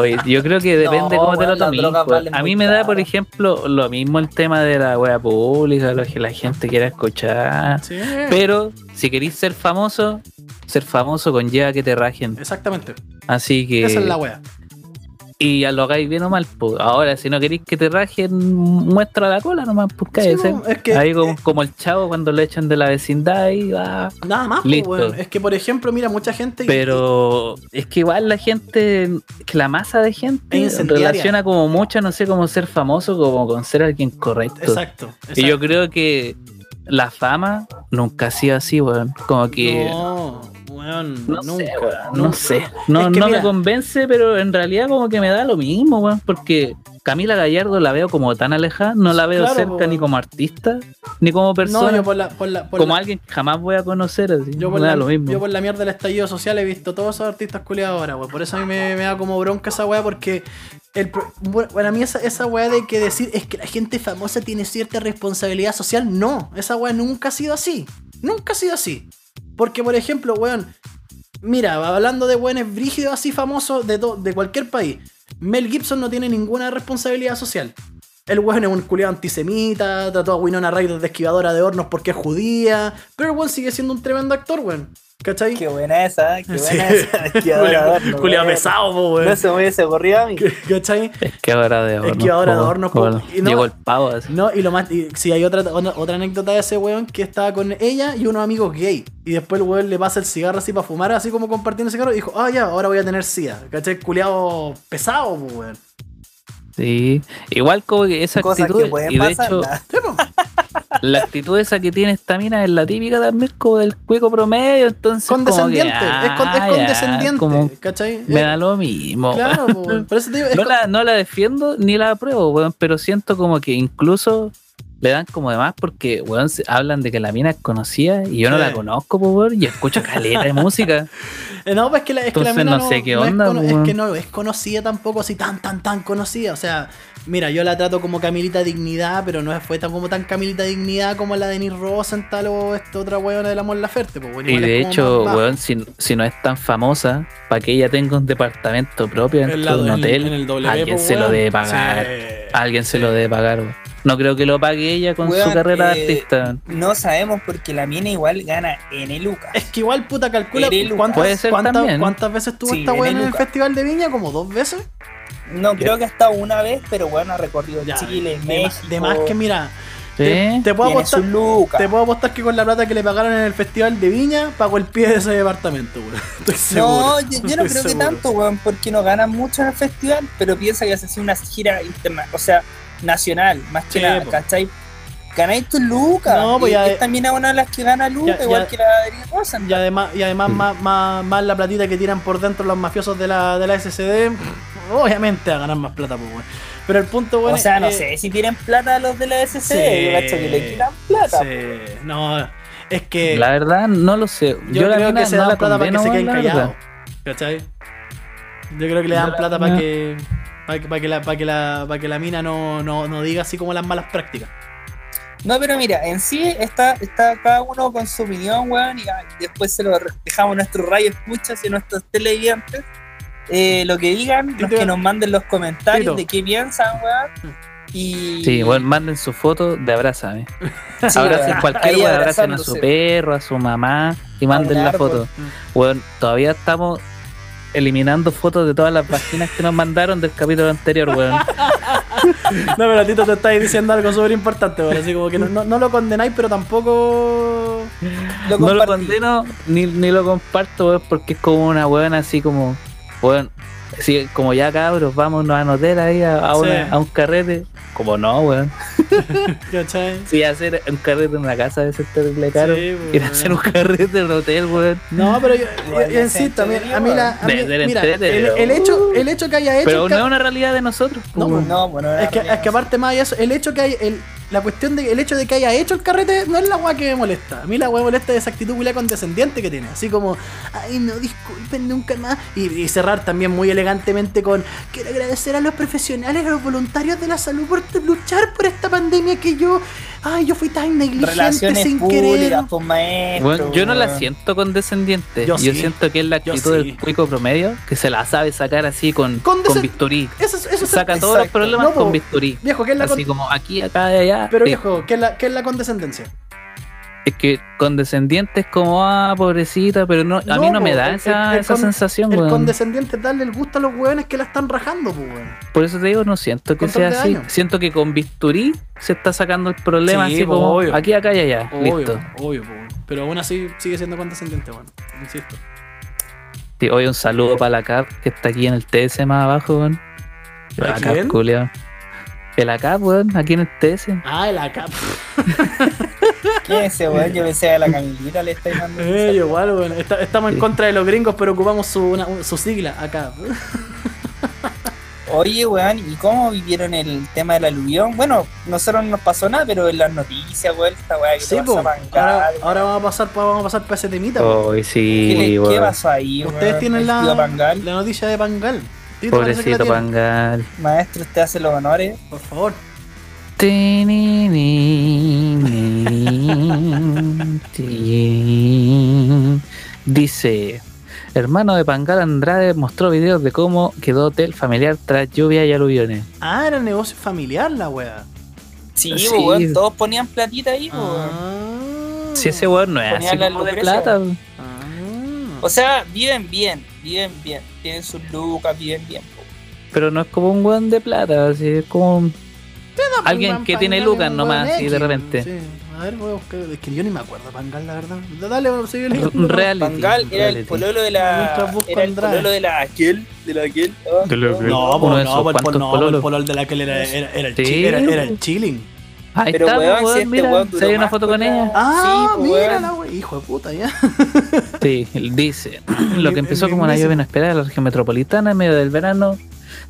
Oye, yo creo que depende No, cómo te lo tomes. valen A mí me da, por ejemplo, lo mismo el tema de la wea pública, lo que la gente quiera escuchar. Sí. Pero si queréis ser famoso, ser famoso conlleva que te rajen. Exactamente. Así que. Esa es la wea. Y ya lo hagáis bien o mal, pues. Ahora, si no queréis que te rajen, muestra la cola nomás, pues cállese. es que- Ahí como, eh, como el chavo cuando lo echan de la vecindad y va. Nada más, pues, Listo. weón. Es que, por ejemplo, mira, mucha gente. Pero es que igual la gente, que la masa de gente relaciona como mucho, no sé, como ser famoso, como con ser alguien correcto. Exacto. Y yo creo que la fama nunca ha sido así, weón. Como que No, weón. No nunca. sé, weón, no sé. No, Es que no mira, me convence, pero en realidad como que me da lo mismo, weón. Porque Camila Gallardo la veo como tan alejada, no la veo Claro, cerca weón. ni como artista, ni como persona, No, yo por la, por la, por como la- alguien que jamás voy a conocer así. Yo por, me da la, lo mismo. yo por la mierda del estallido social he visto todos esos artistas culiados ahora, weón. Por eso a mí me, me da como bronca esa weá, porque el, bueno, para mí esa, esa weá de que decir es que la gente famosa tiene cierta responsabilidad social, no. Esa weá nunca ha sido así. Nunca ha sido así. Porque, por ejemplo, weón, mira, hablando de weones brígidos así famosos de, de cualquier país, Mel Gibson no tiene ninguna responsabilidad social. El weón es un culiado antisemita, trató a Winona Ryder de esquivadora de hornos porque es judía, pero el weón sigue siendo un tremendo actor, weón. ¿Cachai? Qué buena esa, qué Sí. buena esa. Esquivadora de horno, Culiado weón. pesado, po, weón. No se me hubiese ocurrido a mí. ¿Cachai? Es que ahora de horno. que ahora de po, horno, po, y no- Llegó el pavo así. No, y lo más. Y, sí, hay otra, otra, otra anécdota de ese weón que estaba con ella y unos amigos gay. Y después el weón le pasa el cigarro así para fumar, así como compartiendo el cigarro. Y dijo, ah, ya, ahora voy a tener sida. ¿Cachai? Culiado pesado, po, weón. Sí. Igual como que esa Cosas actitud. que y de hecho, la actitud esa que tiene esta mina es la típica también como del cuico promedio. Entonces, como que, Condescendiente. es, con- es ah, ya, condescendiente. como ¿Cachai? me da lo mismo. Claro. Por eso te digo, no, la, no la defiendo ni la apruebo, weón, pero siento como que incluso le dan como de más porque, weón, se- hablan de que la mina es conocida y yo no Sí. la conozco, po, weón, y escucho caleta de música. Eh, No, pues es que la, es que la Entonces mina no sé qué es onda, es, que no es conocida tampoco así tan, tan, tan conocida. O sea, mira, yo la trato como Camilita Dignidad, pero no fue tan como tan Camilita Dignidad como la de Denise Rosenthal o esta otra weona de la Mon Laferte. Pues, weón, Y de hecho, weón, si, si no es tan famosa, para que ella tenga un departamento propio En dentro de un hotel, en el W, alguien pues, se lo weón. debe pagar. Alguien se lo debe pagar, weón. No creo que lo pague ella con su carrera de eh, artista. No sabemos porque la mina igual gana N lucas. Es que igual, puta, calcula cuántas, Puede ser cuántas- también. cuántas veces estuvo Sí, esta weá en el. Festival de Viña, como dos veces. No, creo que ha estado una vez, pero bueno, ha recorrido Ya, Chile, de, México. más, de más que mira, Sí. te, te puedo apostar, te puedo apostar que con la plata que le pagaron en el Festival de Viña, pagó el pie de ese departamento, weón. Estoy seguro. No, yo, yo no Estoy creo que tanto, weón, porque no ganan mucho en el festival, pero piensa que hace así una gira interna, o sea, nacional, más que Sí, nada, po. ¿cachai? Ganáis tus lucas. No, pues y ya- es también a una de las que gana lucas, Ya- igual ya- que la de Rosenthal. Y además, y además más, más, más la platita que tiran por dentro los mafiosos de la, de la SCD, obviamente a ganar más plata, pues, weón. Pero el punto, bueno, o sea, no eh, sé si tienen plata los de la SC, Sí. yo que le quitan plata. sí, no, es que La verdad, no lo sé. yo, creo que se no dan la plata para que se queden callados. ¿Cachai? Yo creo que le dan la plata para que, para que, para que, la, para que, la, para que la mina no, no, no diga así como las malas prácticas. No, pero mira, en sí está, está cada uno con su opinión, weón, y ah, después se lo dejamos a nuestros rayos escuchas y a nuestros televidentes. Eh, lo que digan, los que nos manden los comentarios Tito. de qué piensan, weón. Y. Sí, bueno, manden su foto de abrázame. Sí, abracen weón. cualquier weón, abracen a su perro, a su mamá y manden la foto. Bueno, todavía estamos eliminando fotos de todas las páginas que nos mandaron del capítulo anterior, weón. No, pero Tito te estáis diciendo algo súper importante, weón. Así como que no, no, no lo condenáis, pero tampoco. Lo No lo condeno ni, ni lo comparto, weón, porque es como una weón así como, weón, así como ya cabros, vámonos a hotel ahí a, a, una- Sí. a un carrete. Como no, weón. ¿Cachai? Si hacer un carrete en una casa debe ser terrible caro. Sí, Ir a hacer un carrete en un hotel, weón. No, pero yo, yo de insisto, a mí, entretenido, a mí la. a mí- mira, el, el hecho, el hecho que haya hecho. Pero no es una realidad de nosotros. No, weón. No, bueno, es, que, es que aparte más de eso, el hecho que hay. El, la cuestión de el hecho de que haya hecho el carrete no es la weá que me molesta. A mí la weá me molesta es esa actitud culia condescendiente que tiene. Así como, ay, no disculpen nunca más. Y, y cerrar también muy elegantemente con, quiero agradecer a los profesionales, a los voluntarios de la salud por luchar por esta pandemia que yo, ay, yo fui tan negligente Relaciones sin públicas, querer. maestro. Bueno, yo no la siento condescendiente. Yo Yo, sí. siento que es la actitud sí. del cuico promedio que se la sabe sacar así con, Condescen- con bisturí. Eso, es- eso es- Saca todos los problemas No, con bisturí. Viejo, ¿qué es la Así con- como aquí, acá y allá. Pero Sí. viejo, ¿qué es la, qué es la condescendencia? Es que condescendiente es como, ah, pobrecita, pero no, a No, mí no me po, da el- esa, el- el esa con- sensación, El weón. condescendiente es darle el gusto a los hueones que la están rajando, pues, weón. Por eso te digo, no siento que sea así. daño. Siento que con bisturí se está sacando el problema Sí, así po, como obvio. aquí, acá y allá. Obvio, Listo. obvio, po, weón. Pero aún así sigue siendo condescendiente, weón. Insisto. Sí, hoy un saludo para la CAP que está aquí en el TS más abajo, weón. ¿Para La CAP, quién? El acá, weón, aquí en el TS. Ah, el acá. ¿Quién es ese weón? Yo pensé a la Camilita le estáis dando. Eh, igual, weón. Está- estamos en contra de los gringos, pero ocupamos su, una- su sigla acá. Oye, weón, ¿y cómo vivieron el tema del aluvión? Bueno, nosotros no nos pasó nada, pero en las noticias, weón, esta weá que Sí, te po. pasa Ahora, ahora vamos a pasar pa- vamos a pasar para ese temita. ¿Qué, sí, qué weón. pasó ahí, weón? Ustedes tienen la, la noticia de Pangal. Pobrecito. Pangal. Maestro, usted hace los honores. Por favor. Dice, hermano de Pangal Andrade mostró videos de cómo quedó hotel familiar tras lluvia y aluviones. Ah, era negocio familiar la wea. Sí, Sí. po, weón, todos ponían platita ahí, po, weón. Ah. Si ese weón no es así la como de plata. Ah. O sea, viven bien, viven bien. Tienen sus lucas, viven bien. po. Pero no es como un weón de plata, así es como un- alguien que tiene lucas nomás, así de repente. Sí. A ver, voy a buscar. Es que yo ni me acuerdo Pangal, la verdad. Dale, bueno, sigue leyendo. Un reality. Pangal era el pololo de la. Era el pololo de la aquel. De la aquel. oh, De la aquel. No, pues no, esos pues el, cuantos pol- no, pololos. el polol de la que era, era, era el, Sí. chi- era, era el chilling. Ahí Pero, está, weón, weón, si este mira, weón se hay una foto con con la- ella. Ah, pues, mira weón. la wea. Hijo de puta, ya. Sí, dice, lo que empezó como una lluvia inesperada en la región metropolitana en medio del verano,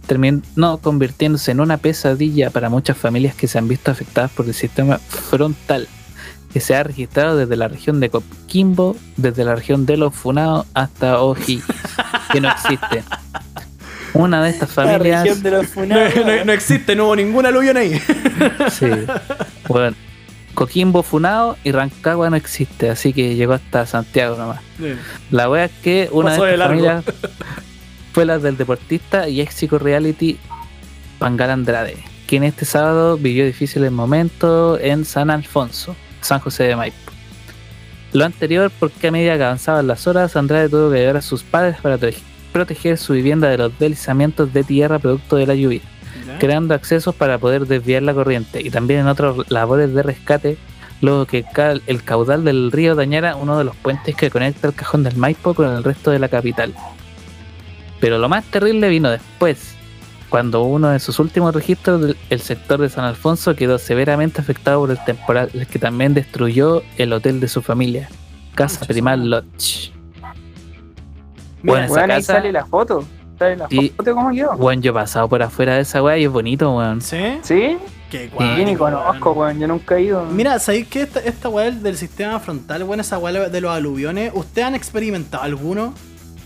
terminó convirtiéndose en una pesadilla para muchas familias que se han visto afectadas por el sistema frontal, que se ha registrado desde la región de Coquimbo, desde la región de los Funados hasta Oji, que no existe. Una de estas La familias, región de los No, funados. no- no existe, no hubo ningún aluvión ahí. sí, bueno, Coquimbo Funado y Rancagua no existe, así que llegó hasta Santiago nomás. La wea es que una Pasó de largo. familias fue la del deportista y éxico reality Pangal Andrade, quien este sábado vivió difíciles momentos en San Alfonso, San José de Maipo. Lo anterior porque a medida que avanzaban las horas, Andrade tuvo que ayudar a sus padres para prote- proteger su vivienda de los deslizamientos de tierra producto de la lluvia creando accesos para poder desviar la corriente y también en otras labores de rescate, luego que el caudal del río dañara uno de los puentes que conecta el cajón del Maipo con el resto de la capital. Pero lo más terrible vino después, cuando uno de sus últimos registros del el sector de San Alfonso quedó severamente afectado por el temporal, el que también destruyó el hotel de su familia, Casa Primal Lodge. Mira, Bueno, esa ahí casa- sale la foto. Sale la foto, ¿cómo quedó? Bueno, yo he pasado por afuera de esa weá y es bonito, weón. ¿Sí? ¿Sí? Qué Yo ni conozco, weón. weón. Yo nunca he ido. Mira, ¿sabéis que esta, esta weá del- sistema frontal, weón, esa weá de los aluviones, ¿ustedes han experimentado alguno?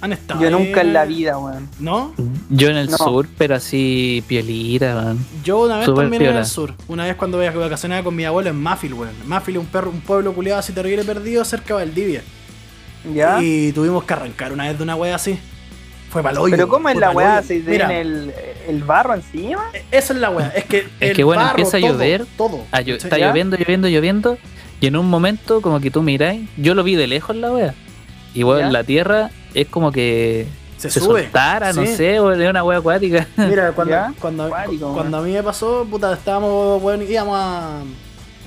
¿Han estado? Yo nunca en la vida, weón. ¿No? Yo en el No. sur, pero así piolita, weón. Yo una vez Súper también en el sur. Una vez cuando voy a vacacionar con mi abuelo en Mafil, weón. Mafil es un perro, un pueblo culiado así terrible perdido cerca de Valdivia. ¿Ya? Y tuvimos que arrancar una vez de una weá así. Fue. Pero ¿cómo es la weá? ¿Se Mira, tiene el, el barro encima? esa es la weá. Es que, Es el que, bueno, barro, empieza a llover. Todo. Ah, está ¿Ya? lloviendo, lloviendo, lloviendo. Y en un momento, como que tú miráis, yo lo vi de lejos la wea. Y bueno, la tierra es como que Se, se, sube. soltara, no Sí. sé, o es una wea acuática. Mira, cuando, cuando, Acuático, cuando a mí me pasó, puta, estábamos, bueno, íbamos a,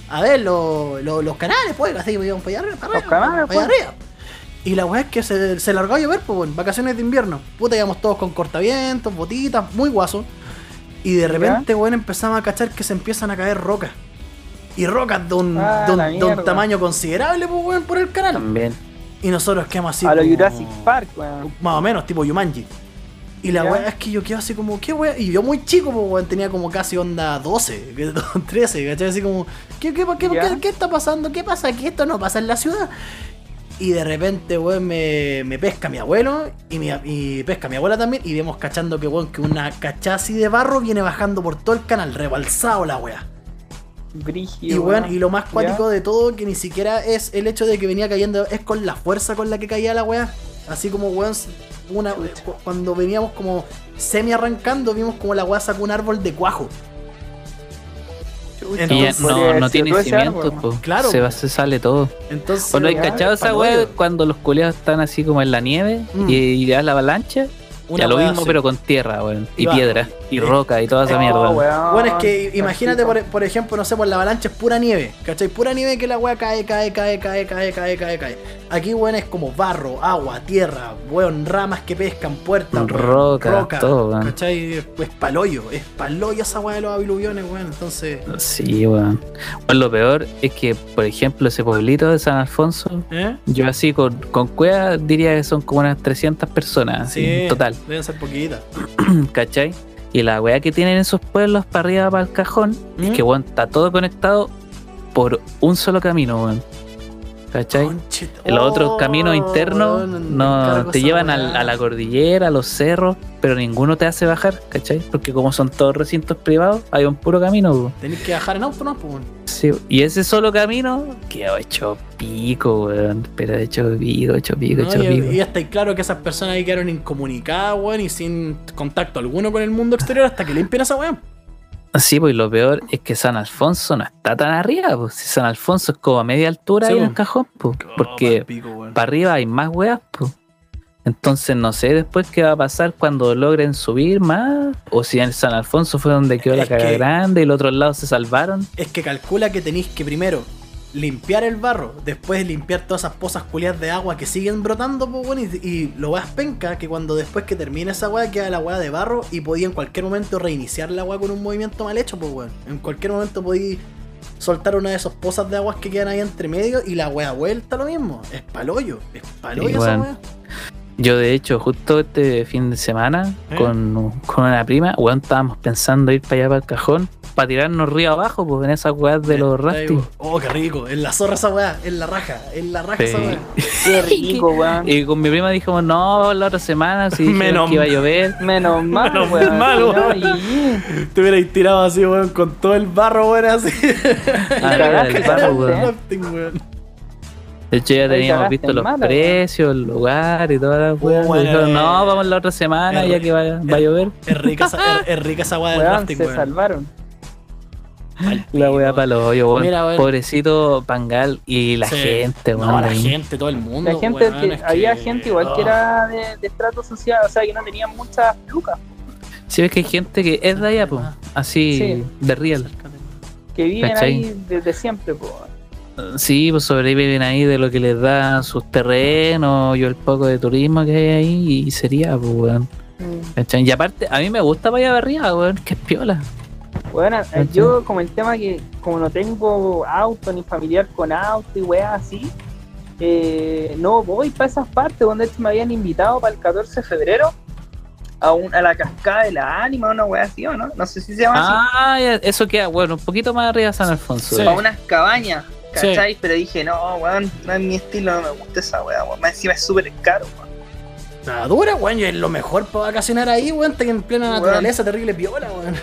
a ver los, los, los canales, pues, así, íbamos para allá arriba, para Los arriba, canales, para allá pues. arriba. Y la weá es que se, se largó a llover, pues, bueno, vacaciones de invierno. Puta, íbamos todos con cortavientos, botitas, muy guasos. Y de repente, weón, empezamos a cachar que se empiezan a caer rocas. Y rocas de un, Ah, de un, de tamaño considerable, pues, weón, por el canal. También. Y nosotros quedamos así. a lo como- Jurassic Park, weón. más o menos, tipo Yumanji. Y la weá es que yo quedo así como, ¿qué weá? Y yo muy chico, pues weón, tenía como casi onda 12, que- 13, ¿cachai? Así como, ¿qué, qué, qué, qué- qué está pasando? ¿Qué pasa? ¿Que esto no pasa en la ciudad? Y de repente, weón, me, me pesca mi abuelo y, mi, y pesca mi abuela también. Y vemos cachando que, weón, que una cachá así de barro viene bajando por todo el canal, rebalsado la weá. Y weón, y lo más cuático de todo, que ni siquiera es el hecho de que venía cayendo, es con la fuerza con la que caía la weá. Así como weón, una, cu- cuando veníamos como semi arrancando, vimos como la weá sacó un árbol de cuajo. Chucha, Y ya Entonces, no, no tiene cimientos, pues. Claro. Se, va, se sale todo. Entonces, Cuando hay cachado esa hoyo. cuando los culeados están así como en la nieve Mm. y, y ya la avalancha, una ya, lo mismo, pero con tierra, weón. Y, y piedra, y roca, y toda esa mierda. Weón. Bueno, es que imagínate, por, por, ejemplo, no sé, por la avalancha es pura nieve, ¿cachai? Pura nieve que la weá cae, cae, cae, cae, cae, cae, cae, cae. Aquí, weón, es como barro, agua, tierra, weón, ramas que pescan, puertas, roca, todo, weón. ¿cachai? Es pues, paloyo, es paloyo esa weá de los aviluviones, weón. Entonces. Sí, weón. Bueno, lo peor es que, por ejemplo, ese pueblito de San Alfonso, ¿Eh? yo así con, con cueva diría que son como unas 300 personas sí. en total. Deben ser poquitas. ¿cachai? Y la weá que tienen esos pueblos para arriba, para el cajón, es ¿Mm? que, weón, está todo conectado por un solo camino, weón. ¿Cachai? Los otros Oh, caminos internos no te llevan a la cordillera, a los cerros, pero ninguno te hace bajar, ¿cachai? Porque como son todos recintos privados, hay un puro camino. Tenés que bajar en auto, ¿no? Pues. Sí, y ese solo camino quedó hecho pico, weón. Pero hecho pico, hecho pico, ¿no? hecho Y, pico. y ya está claro que esas personas ahí quedaron incomunicadas, weón, y sin contacto alguno con el mundo exterior hasta que limpian esa weón. Sí, pues lo peor es que San Alfonso no está tan arriba, pues. Si San Alfonso es como a media altura Sí, ahí en el pues. cajón, pues. Oh, Porque pico, para arriba hay más weas, pues. Entonces no sé después qué va a pasar cuando logren subir más. O si en San Alfonso fue donde quedó la caga grande y los otros lados se salvaron. Es que calcula que tenéis que primero limpiar el barro, después limpiar todas esas pozas culiadas de agua que siguen brotando, pues bueno, y, y lo weas penca, que cuando después que termine esa weá queda la weá de barro y podía en cualquier momento reiniciar la weá con un movimiento mal hecho, pues weón. En cualquier momento podí soltar una de esas pozas de aguas que quedan ahí entre medio y la weá vuelta lo mismo. Es paloyo, es paloyo Sí, esa weá. Yo de hecho justo este fin de semana ¿Eh? con, con una prima, weón, estábamos pensando ir para allá para el cajón, para tirarnos río abajo, pues en esas weas de los Ahí, rafting. Oh, qué rico, en la zorra esa weá, en la raja, en la raja Sí. esa weá. Qué rico, weón. Y con mi prima dijimos, no, la otra semana, si Menos que iba a llover. Menos mal, Menos weón. mal, weón. y- Te hubierais tirado así, weón, con todo el barro, weón, así. Ah, era el barro, weón. De hecho ya teníamos visto los mala, precios, el lugar y toda la weá. bueno, Dijeron, no, vamos la otra semana es ya que va, va a llover. Es rica esa, es, es rica esa weá del Weón, rafting, se weón. salvaron. La weá para los hoyos, weón. Pobrecito Pangal y la Sí. gente, weón. No, la gente, todo el mundo. La gente, weón, que- es había que- gente igual que era de, de estrato social, o sea, que no tenían muchas lucas, Sí, ves que hay gente que es de allá, pues. Así, Sí. de real. que viven ¿Cachai? ahí desde siempre, po. Sí, pues sobreviven ahí de lo que les da sus terrenos y el poco de turismo que hay ahí y sería, pues, weón. Mm. Y aparte, a mí me gusta para allá arriba, weón, que es piola. Bueno, eh, ¿Cachai? yo como el tema que como no tengo auto ni familiar con auto y weas así, eh, no voy para esas partes donde me habían invitado para el 14 de febrero a, un, a la cascada de la ánima, una wea así, ¿o no? No sé si se llama así. Ah, eso queda, bueno, un poquito más arriba de San Alfonso. Sí. Para unas cabañas, Sí. ¿cachai? Pero dije, no, weón, no es mi estilo, no me gusta esa wea, weón. Más encima es súper caro, weón. La dura, weón, y es lo mejor para vacacionar ahí, weón, está en plena Weón. naturaleza, terrible piola, weón.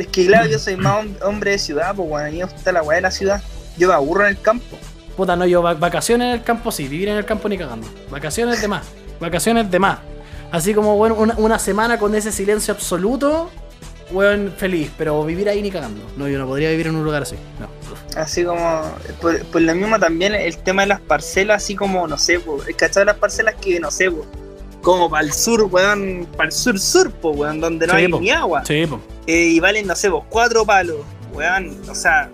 Es que claro, yo soy más hom- hombre de ciudad, pues weón, a mí me gusta la wea de la ciudad. Yo me aburro en el campo. Puta, no, yo va- vacaciones en el campo sí, vivir en el campo ni cagando. Vacaciones de más, vacaciones de más. Así como, weón, una, una semana con ese silencio absoluto, weón, feliz, pero vivir ahí ni cagando. No, yo no podría vivir en un lugar así, no. Así como, por, por lo mismo también el tema de las parcelas, así como, no sé, pues, el cachado de las parcelas que, no sé, pues, como para el sur, weón, para el sur sur, pues, weón, donde no Sí, hay po. ni agua. Sí, po. Eh, y valen, no sé, pues, cuatro palos, weón, o sea,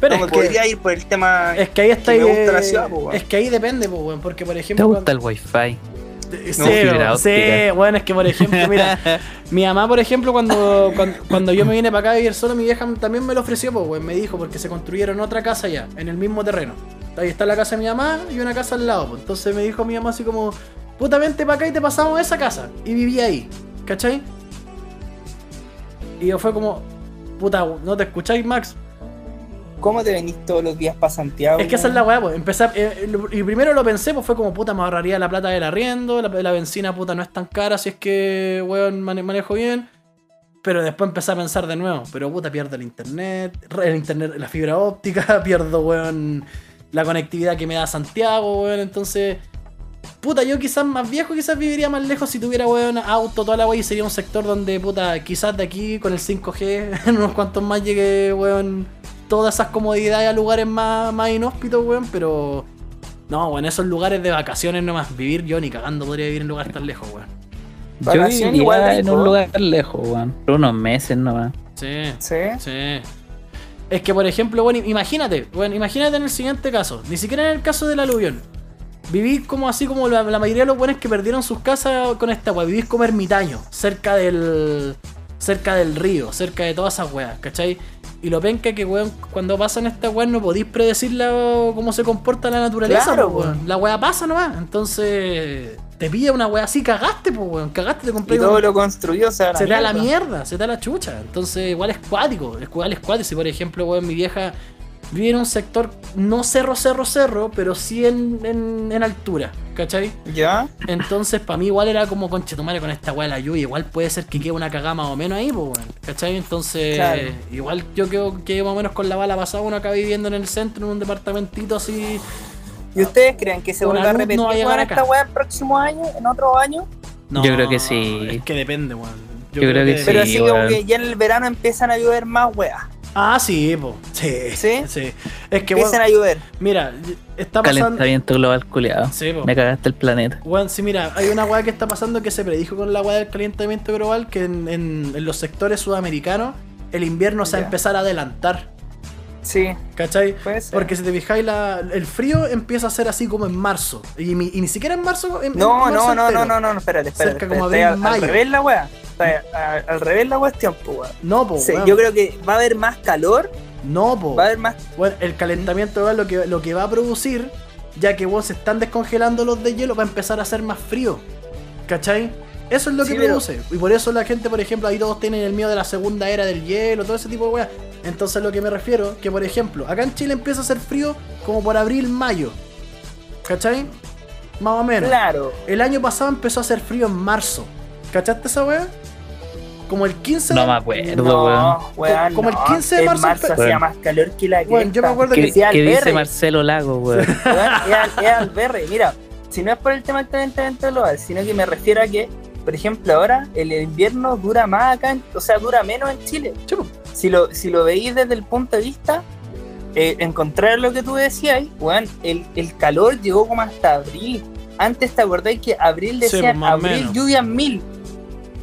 Pero no es me podría que, ir por el tema... es que ahí está que me ahí, gusta la eh, ciudad, po, weón. Es que ahí depende, po, weón, porque por ¿Te ejemplo... gusta el wifi? Sí, No, sí, bueno, es que por ejemplo, mira, mi mamá, por ejemplo, cuando, cuando, cuando yo me vine para acá a vivir solo, mi vieja también me lo ofreció, pues, weón, me dijo, porque se construyeron otra casa ya, en el mismo terreno. Ahí está la casa de mi mamá y una casa al lado, pues. Entonces me dijo mi mamá así como, puta, vente para acá y te pasamos esa casa. Y viví ahí, ¿cachai? Y yo fue como, puta, ¿no te escucháis, Max? ¿Cómo te venís todos los días para Santiago? Es que esa es la weá, pues. Empecé, a- eh, lo- y primero lo pensé, pues fue como, puta, me ahorraría la plata del arriendo, la, la benzina, puta, no es tan cara si es que, weón, mane- manejo bien. Pero después empecé a pensar de nuevo, pero puta, pierdo el internet, el internet, la fibra óptica, pierdo, weón, la conectividad que me da Santiago, weón, entonces... Puta, yo quizás más viejo, quizás viviría más lejos si tuviera, weón, auto, toda la weá, y sería un sector donde, puta, quizás de aquí con el 5G, en unos cuantos más llegue, weón, todas esas comodidades a lugares más, más inhóspitos, weón, pero... No, weón, esos lugares de vacaciones nomás, vivir yo ni cagando podría vivir en lugares tan lejos, weón. Yo Vacaciones viviría igual en un lugar lejos, weón. Por unos meses nomás. Sí. Sí. Sí. Es que, por ejemplo, bueno, imagínate, bueno, imagínate en el siguiente caso, ni siquiera en el caso del aluvión. Vivís como así como la, la mayoría de los buenos que perdieron sus casas con esta weá. Vivís como ermitaño, cerca del. cerca del río, cerca de todas esas weas, ¿cachai? Y lo penca que, weón, cuando pasan estas weas no podéis predecir la- cómo se comporta la naturaleza, Claro, po, weón. La wea pasa nomás. Entonces, te pilla una wea así, cagaste, pues, weón. Cagaste, te Y compré todo un- lo construyó, o sea, se da la mierda, se da la chucha. Entonces, igual es cuático, es igual es cuático. Si por ejemplo, weón, mi vieja vive en un sector, no cerro, cerro, cerro, pero sí en, en, en altura, ¿cachai? ¿Ya? Entonces, para mí igual era como conchetumare con esta weá de la lluvia. Igual puede ser que quede una cagada más o menos ahí, pues, weón, ¿cachai? Entonces, Claro. igual yo creo que más o menos con la bala pasada uno acá viviendo en el centro, en un departamentito así. ¿Y ustedes creen que se vuelva a repetir no va a llegar esta weá el próximo año, en otro año? Yo creo que sí. Es que depende, weón. Yo creo que sí. Pero así como que ya en el verano empiezan a llover más weas. Ah, sí, po. Sí. ¿Sí? Sí. Es que, weón, Empiezan a llover. mira, está pasando. Calentamiento global culiado. Sí, po. Me cagaste el planeta. Weón, sí, mira, hay una weá que está pasando que se predijo con la weá del calentamiento global que en, en- en los sectores sudamericanos el invierno se va a empezar a adelantar, Sí, ¿cachai? puede ser. Porque si te fijáis, la- el frío empieza a ser así como en marzo. Y, mi- y ni siquiera en marzo. en- en No, marzo no, no, no, no, no, espérate, espérate. Cerca como espérate, abril, al, revés la wea. Está al revés la cuestión, pues weón. No, Sí, weón. yo creo que va a haber más calor, No, po. va a haber más. Bueno, el calentamiento global lo que, lo que va a producir, ya que weón, se están descongelando los de hielo, va a empezar a hacer más frío. ¿Cachai? Eso es lo que pero- produce. Y por eso la gente, por ejemplo, ahí todos tienen el miedo de la segunda era del hielo, todo ese tipo de weas. Entonces lo que me refiero, que por ejemplo, acá en Chile empieza a hacer frío como por abril, mayo. ¿Cachai? Más o menos. Claro. El año pasado empezó a hacer frío en marzo. ¿Cachaste esa wea? Como el 15 No de me acuerdo. No, weón. Como el no. 15 de En marzo marzo empe- hacía más calor que la que. Weón, yo me acuerdo ¿Qué, que dice. Marcelo Lago, weón? Weón, es al- es Alberre. Mira, si no es por el tema del calentamiento global, sino que me refiero a que, por ejemplo, ahora el invierno dura más acá, en- o sea, dura menos en Chile. Si lo, si lo veis desde el punto de vista, eh, en contrario a lo que tú decías, weón, el, el calor llegó como hasta abril. Antes te acordáis que abril decían pues, abril lluvias mil.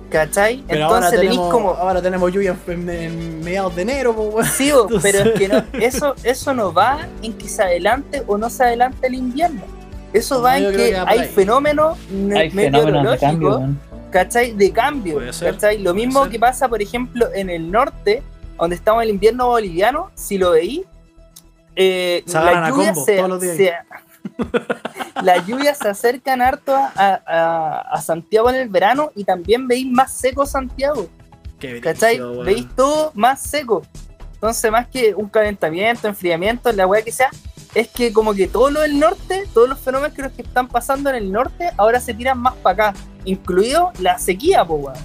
¿Cachai? Pero ahora Entonces tenéis tenemos, como. ahora tenemos lluvia en, en mediados de enero, weón. Sí, bo, Entonces- pero es que no, eso, eso no va en que se adelante o no se adelante el invierno. Eso No, va en que que va por hay fenómenos me- Hay fenómenos de cambio, meteorológicos. ¿cachai? De cambio, ¿cachai? Lo mismo que pasa, por ejemplo, en el norte, donde estamos en el invierno boliviano, si lo veí, eh, Se agarran a las lluvias combo se, todos los días. se- las lluvias se acercan harto a, a- a Santiago en el verano y también veis más seco Santiago. Qué ¿Cachai? weón. Veis todo más seco. Entonces, más que un calentamiento, enfriamiento, la weá que sea, es que como que todo lo del norte, todos los fenómenos que, los que están pasando en el norte, ahora se tiran más para acá. Incluido la sequía, po, weón.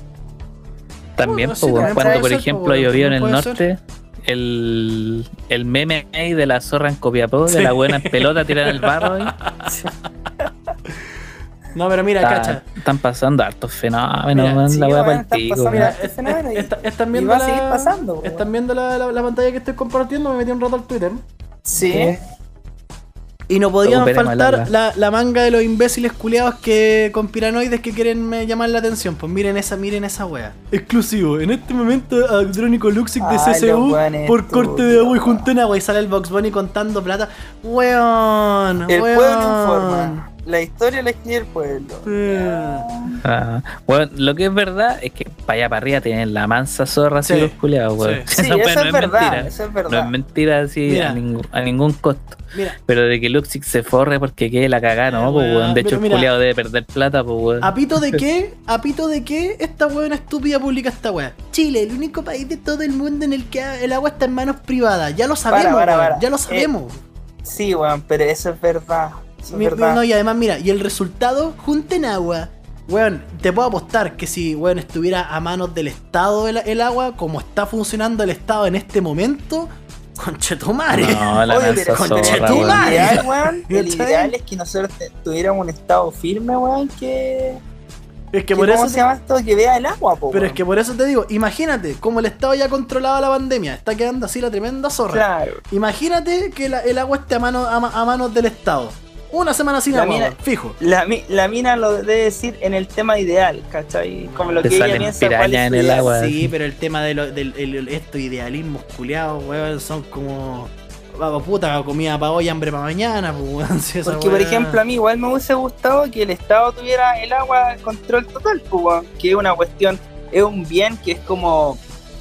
También, Bueno, po, sí, cuando por ejemplo weón, llovió en el norte, el, el meme ahí de la zorra en Copiapó, Sí. de la buena en pelota tirada en el barro ahí, No, pero mira, está- cacha. están pasando hartos fenómenos, Mira, sí, la para el están pico, pasando weón. Mira, es- fenómeno es- y- está- están y viendo va a la, seguir pasando, po, están viendo la, la- la pantalla que estoy compartiendo, me metí un rato al Twitter. Sí. Y no podían faltar la, la manga de los imbéciles culiados que con piranoides que quieren eh, llamar la atención. Pues miren esa, miren esa wea. Exclusivo, en este momento Adrónico Luxic de Ay, CSU los weones por corte de agua y en agua y sale el Box Bunny contando plata. Weón, El weón. pueblo informa. La historia la escribe el pueblo. Weón. Ah, bueno, lo que es verdad es que para allá para arriba tienen la mansa zorra así Sí, los culiados, weón. sí. Sí, eso no es verdad. mentira. Eso es No verdad. es mentira así a, ningún, a ningún costo. Mira, Pero de que Luxic se forre porque quede la cagada, no, Eh, pues, weón, weón. De hecho, pero el mira. culiado debe perder plata, pues, weón. ¿a pito de qué? ¿A pito de qué esta weona estúpida publica esta wea? Chile, el único país de todo el mundo en el que el agua está en manos privadas. Ya lo sabemos, para, weón, para. ya lo Eh, sabemos. Sí, weón, pero eso es verdad. Eso es Mi- verdad. no, y además, mira, y el resultado, junten agua. Weón, te puedo apostar que si, weón, estuviera a manos del Estado el, el agua, como está funcionando el Estado en este momento, conchetumare. No, la Oye, mansa pero conche zorra, tu weón. madre. El ideal, weón, el ¿Cachai? ideal es que nosotros tuviéramos un estado firme, weón, que, Es que por ¿cómo eso. se llama esto? Que vea el agua, po, pero es que por eso te digo, imagínate, como el Estado ya controlaba la pandemia, está quedando así la tremenda zorra. Claro. Imagínate que la- el agua esté a, mano, a, ma- a manos del Estado. Una semana sin La agua, mina- fijo. La, mi- la mina lo debe decir en el tema ideal, ¿cachai? Como lo Te que ella salen piensa cuál es en el agua. Sí, pero el tema de lo- del el- el- estos idealismos culiados, weón, son como. Vamos, puta, comida para hoy, hambre para mañana, pues, weón. si esa Porque, por ejemplo, a mí igual me hubiese gustado que el Estado tuviera el agua al control total, pues, weón, que es una cuestión, es un bien que es como,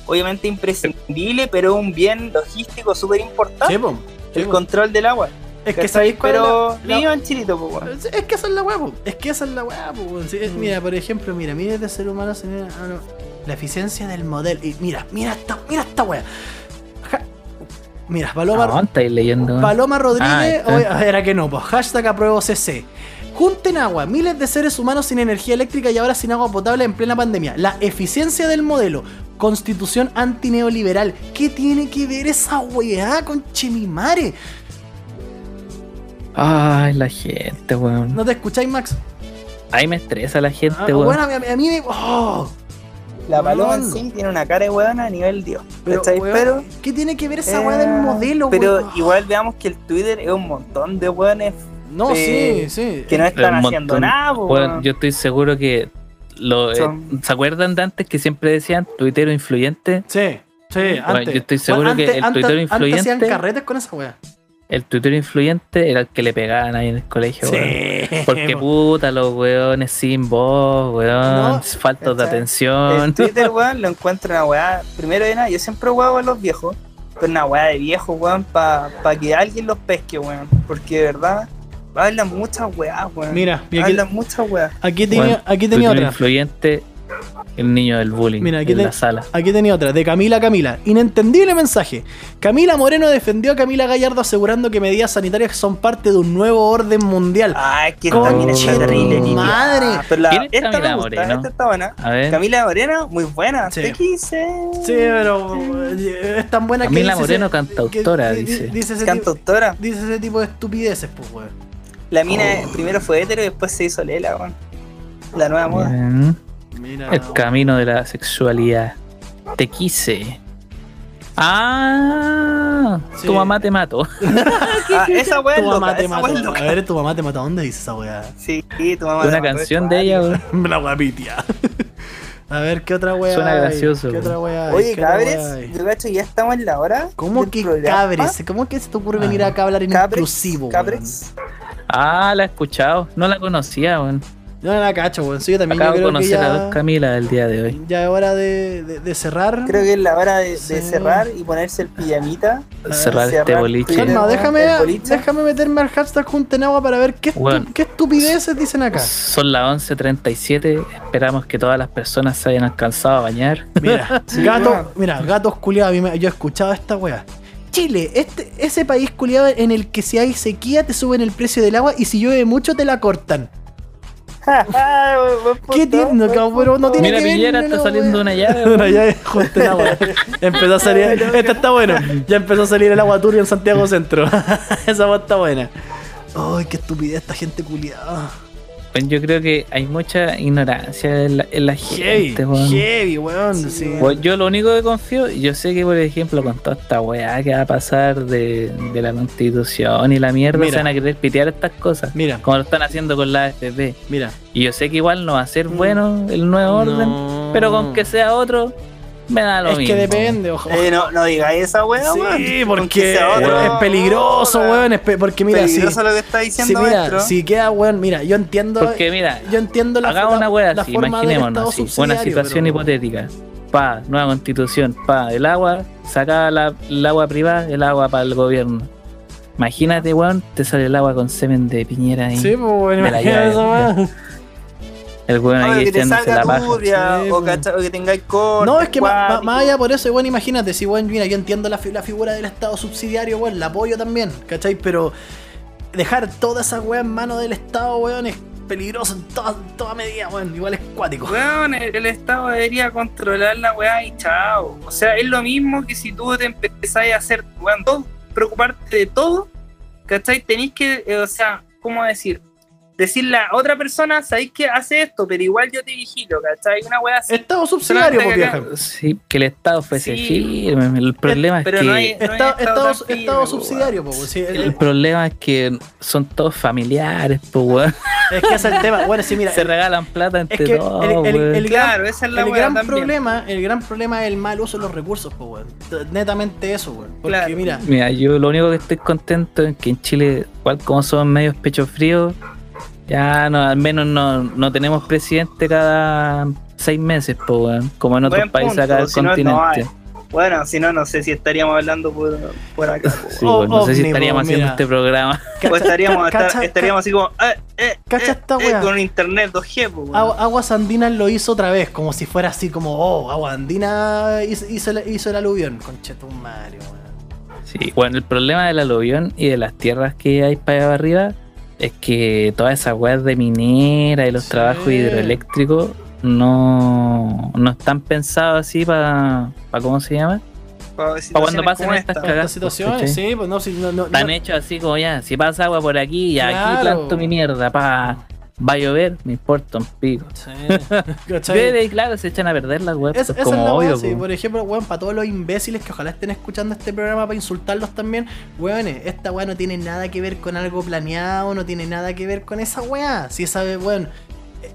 obviamente imprescindible, pero es un bien logístico súper importante, Sí, el control del agua. Es que sabéis Pero la- la- en Chilito, weón. Es que esa es la weá, po. Es que esa es la weá, po, weón. Sí, es- Mm. Mira, por ejemplo, mira, mira de ser humano, señora, ah, no. la eficiencia del modelo. Y mira, mira esta, mira esta weá. Ja- Mira, Paloma, No, estáis leyendo. Paloma Rodríguez, Ah, está. oye, era que no, pues hashtag apruebo CC. Junten agua, miles de seres humanos sin energía eléctrica y ahora sin agua potable en plena pandemia. La eficiencia del modelo, constitución antineoliberal. ¿Qué tiene que ver esa weá con Chimimare? Ay, la gente, weón. ¿No te escucháis, Max? Ahí me estresa la gente, Ah, weón. bueno, a mí, a mí me. oh, La paloma en Weón. sí tiene una cara de weona a nivel Dios, pero, weón, Pero, ¿qué tiene que ver esa eh, weá del modelo, pero weón? igual veamos que el Twitter es un montón de weones No, eh, sí, sí. que no están haciendo nada, Weón, weón. yo estoy seguro que lo, eh, ¿Se acuerdan de antes que siempre decían tuitero influyente? Sí, sí, antes. yo estoy seguro que el tuitero Antes hacían influyente- carretes con esa weá. El tuitero influyente era el que le pegaban ahí en el colegio, weón. Sí. Porque puta, los weones sin voz, weón, No, faltos de atención. El Twitter, weón, lo encuentro una weá. Primero de nada, yo siempre huevo a los viejos. Pero una weá de viejos, weón, para que alguien los pesque, weón. Porque de verdad, hablan muchas weás, weón. Mira, hablan muchas weas. aquí tenía, Weón, aquí tenía otra. influyente, el niño del bullying Mira, aquí en te- la sala. Aquí tenía otra, de Camila Camila. Inentendible mensaje. Camila Moreno defendió a Camila Gallardo asegurando que medidas sanitarias son parte de un nuevo orden mundial. Ay, que mina está terrible, madre. Pero la, ¿Quién es esta Camila me gusta, Moreno? esta está buena. A ver, Camila Moreno, muy buena. Sí. Te quise. Sí, pero eh, es tan buena Camila que. dice Moreno, ese- cantautora, que- di- dice. Dice Cantautora. dice ese tipo de estupideces, pues, weón. La mina Oh. primero fue hetero y después se hizo lela, weón. La nueva moda. bien. Mira. el camino de la sexualidad. Te quise. Ah, Sí. tu mamá te mató. Ah, esa weá Tu mamá loca, te mató. A ver, tu mamá te mató. ¿Dónde dice esa weá? Sí, tu mamá. Una te canción de ella, weón. La guapitia. A ver, ¿qué otra weá? Suena hay? gracioso, ¿Qué weón. otra weá? hay? Oye, ¿Qué otra weá cabres, yo cacho ya estamos en la hora. ¿Cómo que programa. cabres? ¿Cómo que se te ocurre venir acá a hablar en Cabres, inclusivo, weón? cabres. Ah, la he escuchado. No la conocía, weón. No la cacho, weón. Sí, yo también Acabo yo de creo que conocer a ya, dos Camila del día de hoy. ya es hora de, de- de cerrar. Creo que es la hora de, de cerrar y ponerse el pijamita. Cerrar este boliche. Calma, déjame, el boliche. déjame meterme al hashtag Junten Agua para ver qué, qué estupideces dicen acá. Son las 11.37. Esperamos que todas las personas se hayan alcanzado a bañar. Mira, Sí, gato, mira, gatos culiados, a yo he escuchado esta weá. Chile, este, ese país culiado en el que si hay sequía te suben el precio del agua y si llueve mucho te la cortan. ¿Qué tiene? Cabrón, pero no tiene Mira, que ver, Piñera no, está no, saliendo una llave. Una llave, Junten Agua. Empezó a salir, esta está bueno. Ya empezó a salir el agua turbia en Santiago Centro. Esa agua está buena. Ay, qué estupidez esta gente culiada. Pues Yo creo que hay mucha ignorancia en la, en la Heavy, gente, weón. heavy, weón. Sí, sí. weón. Yo lo único que confío, yo sé que por ejemplo con toda esta weá que va a pasar de, de la constitución y la mierda Mira. se van a querer pitear estas cosas, Mira, como lo están haciendo con la AFP. mira. Y yo sé que igual no va a ser Mm. bueno el nuevo orden, pero con que sea otro, me da lo Es mismo. que depende, ojo. Eh, no, no digáis esa weá, Sí, weón. Aunque porque es peligroso, weón. weón. es pe- Porque mira, si, lo que está si, diciendo mira, si queda, weón, mira, yo entiendo. Porque mira, yo entiendo la hagamos la- una weá así, imaginémonos así, una situación pero- hipotética. Pa, nueva constitución, pa, el agua, saca la, el agua privada, el agua para el gobierno. Imagínate, weón, te sale el agua con semen de piñera ahí. Sí, pues, weón, la imagínate llave, esa weá. El weón Ah, ahí que te la salga turbia Sí, o, o que tengáis corte. No, es que más allá por eso, weón, imagínate, si weón, mira, yo entiendo la, fi- la figura del Estado subsidiario, weón, la apoyo también, ¿cachai? Pero dejar toda esa weá en manos del Estado, weón, es peligroso en toda, toda medida, weón, igual es cuático. Weón, el, el Estado debería controlar la weá y chao. O sea, es lo mismo que si tú te empezás a hacer, weón, todo, preocuparte de todo, ¿cachai? Tenéis que, eh, o sea, ¿cómo decir? Decirle a otra persona, sabéis que hace esto, pero igual yo te vigilo, ¿cachai? Una wea así. Estado subsidiario, que vieja. Sí, que el Estado fuese Sí. firme. El problema es pero que. no hay- Estado, estado estado, tan firme, estado po, subsidiario, pues. sí, el- El problema es que son todos familiares, pues, weón. es que ese es el tema. Bueno, sí, mira. Se regalan plata entre es que todos, el- el- weón. el- Claro, esa es la el wea gran también. problema, el gran problema es el mal uso de los recursos, pues, weón. Netamente eso, weón. Porque Claro. mira, Mira, yo lo único que estoy contento es que en Chile, igual como somos medios pecho fríos, ya no, al menos no, no tenemos presidente cada seis meses, pues, weón, como en otros Buen países punto, acá del si no, no continente. Bueno, si no, no sé si estaríamos hablando por, por acá. po, Sí, Oh, weón, no sé si estaríamos po, haciendo este programa. O estaríamos, cacha- estar- estaríamos así como, eh, eh, Cacha eh, esta eh, con internet 2G, po, weón. Agua- Aguas Andinas lo hizo otra vez, como si fuera así como, oh, Aguas Andinas hizo, hizo, el- hizo el aluvión. Conchetumario, weón. Sí, bueno, el problema del aluvión y de las tierras que hay para allá arriba es que todas esas weas de minera y los Sí. trabajos hidroeléctricos no, no están pensados así para, ¿cómo se llama? Para cuando pasen como estas situaciones, sí, pues no, si no, no, Están no- hechos así como ya, si pasa agua por aquí, ya aquí Claro. planto mi mierda, pa, va a llover, me importa un pico. Sí. Y claro, se echan a perder las weas, Es- pues, es como la weá, obvio. sí. po. Por ejemplo, weón, para todos los imbéciles que ojalá estén escuchando este programa para insultarlos también, weones, esta weá no tiene nada que ver con algo planeado, no tiene nada que ver con esa weá. Si esa weón,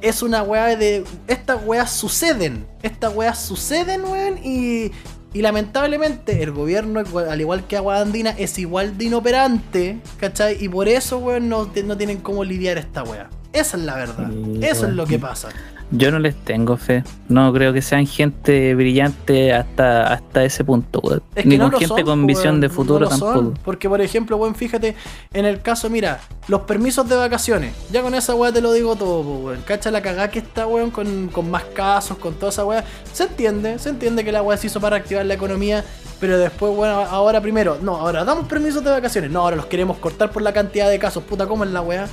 es una weá de. Estas weas suceden. Estas weas suceden, weón, y. Y lamentablemente el gobierno, al igual que Agua Andina, es igual de inoperante, ¿cachai? Y por eso, weón, no, tienen cómo lidiar esta weá. Esa es la verdad. Sí, eso es lo que pasa. Yo no les tengo fe. No creo que sean gente brillante hasta, hasta ese punto, weón. Es que Ni no con lo gente son, con po, visión de no futuro son. tampoco. Porque, por ejemplo, weón, fíjate, en el caso, mira, los permisos de vacaciones. Ya con esa weá te lo digo todo, po, weón. Cacha la cagada que está, weón, con, con más casos, con toda esa weá. Se entiende, se entiende que la weá se hizo para activar la economía. Pero después, bueno, ahora primero, no, ahora damos permisos de vacaciones. No, ahora los queremos cortar por la cantidad de casos. Puta, ¿cómo es la weá?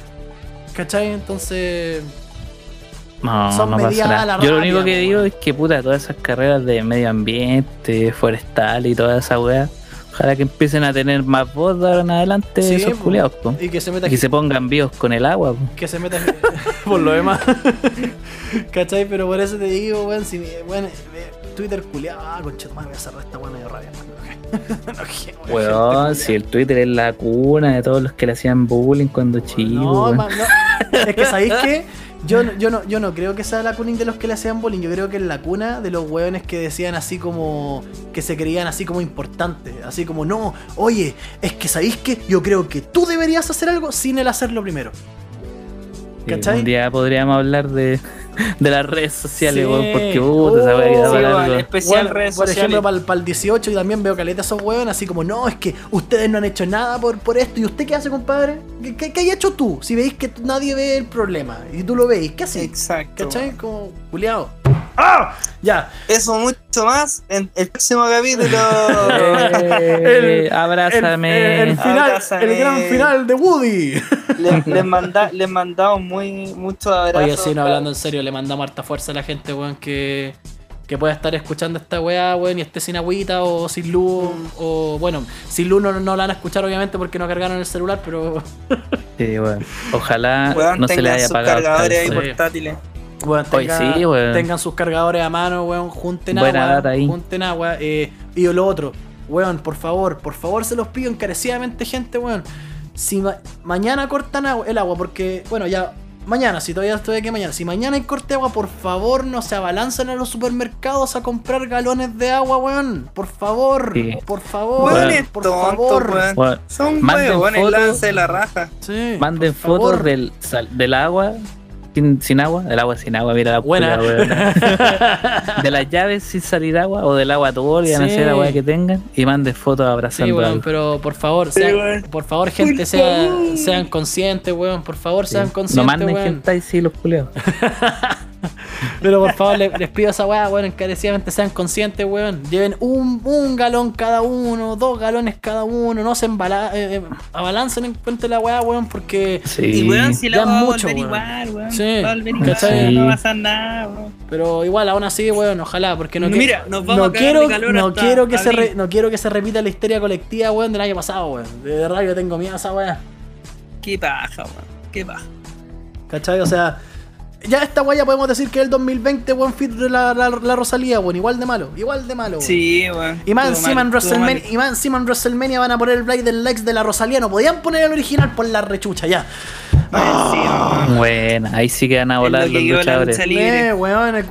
¿Cachai? Entonces. No, Son no pasa a nada. la Yo lo único que po, digo es que, puta, todas esas carreras de medio ambiente, forestal y toda esa weá, ojalá que empiecen a tener más voz de ahora en adelante Sí, esos culiados. Y que se meta Y que se pongan vivos con el agua, po. que se meta por lo demás. ¿Cachai? Pero por eso te digo, weón, si eh, Twitter culiado, ah, concha, madre, voy a cerrar esta weón medio rabia. Me weón, si el Twitter es la cuna de todos los que le hacían bullying cuando chico, No, weón. ma- no. Es que sabéis que yo, no- yo, no, yo no creo que sea la cuna de los que le hacían bullying. Yo creo que es la cuna de los hueones que decían así como. que se creían así como importantes. Así como, no, oye, es que sabéis que yo creo que tú deberías hacer algo sin el hacerlo primero. ¿cachai? Un día podríamos hablar de, de las redes sociales, Sí. weón, porque puta, esa weá largo. weón, especial Bueno, redes por sociales. ejemplo, para el, 18 y también veo caleta esos huevos así como, no, es que ustedes no han hecho nada por, por esto. ¿Y usted qué hace, compadre? ¿Qué, qué, qué hay hecho tú? Si veis que nadie ve el problema y tú lo veis, ¿qué haces? Exacto. ¿Cachai? Como, culiado. ¡Ah! Ya. Eso mucho más en el próximo capítulo. Eh, abrázame. El, el final, Abrázame. el gran final de Woody. les, les, manda, les mandamos muy, muchos abrazos. Oye, sí, no, hablando en serio, le mandamos harta fuerza a la gente, weón, que, que pueda estar escuchando esta weá, weón, y esté sin agüita o sin luz. O bueno, sin luz no, no la van a escuchar, obviamente, porque no cargaron el celular, pero. Sí, weón. Ojalá Weón, no se le haya apagado. cargadores ahí portátiles. Weón, Oye, tengan, sí, weón. tengan sus cargadores a mano, weón, junten Buena agua. data ahí. Junten agua. eh, y lo otro, weón, por favor, por favor se los pido encarecidamente, gente, weón. Si ma- mañana cortan agua- el agua, porque, bueno, ya. Mañana, si todavía estoy aquí mañana, si mañana hay corte de agua, por favor no se abalancen a los supermercados a comprar galones de agua, weón. Por favor, Sí. por favor, es por tonto, favor. Son huevones, fotos. lance la raja. Sí, Manden fotos del, del agua sin, sin agua, del agua sin agua, mira la Buena. weón. De las llaves sin salir agua o del agua turbia, no Sí. sé la weá que tengan, y manden fotos Sí, abrazando weón, algo. pero por favor, Sí, sean, weón. por favor, gente, Por sea- favor. sean conscientes, weón. Por favor, sean No conscientes, manden weón. gente ahí, sí, los culeos. Pero por favor, le- les, pido a esa weá, weón, encarecidamente sean conscientes, weón. Lleven un, un galón cada uno, dos galones cada uno, no se embala, eh, eh, abalancen en cuenta la weá, weón, porque. Sí. Y weón, si la va a mucho, volver weón. igual, weón. Sí, Va a volver igual, ¿cachai? no va a pasar nada, weón. Pero igual, aún así, weón, ojalá, porque no Mira, quiero. nos vamos no a quiero, de calor no hasta quiero que se re- no quiero que se repita la histeria colectiva, weón, del año pasado, weón. De verdad yo tengo miedo a esa weá. Qué paja, weón. Qué paja. ¿Cachai? O sea, ya esta weá ya podemos decir que el 2020, weón, fit de la, la, la Rosalía, weón, igual de malo, igual de malo. weón. Sí, weón. Y más encima en. WrestleMania, y más encima en WrestleMania van a poner el Blade del Lex de la Rosalía. No podían poner el original por la rechucha, ya. Weón. Bueno, ahí sí que van a volar lo los la luchadores. lucha libre. Eh, weón, el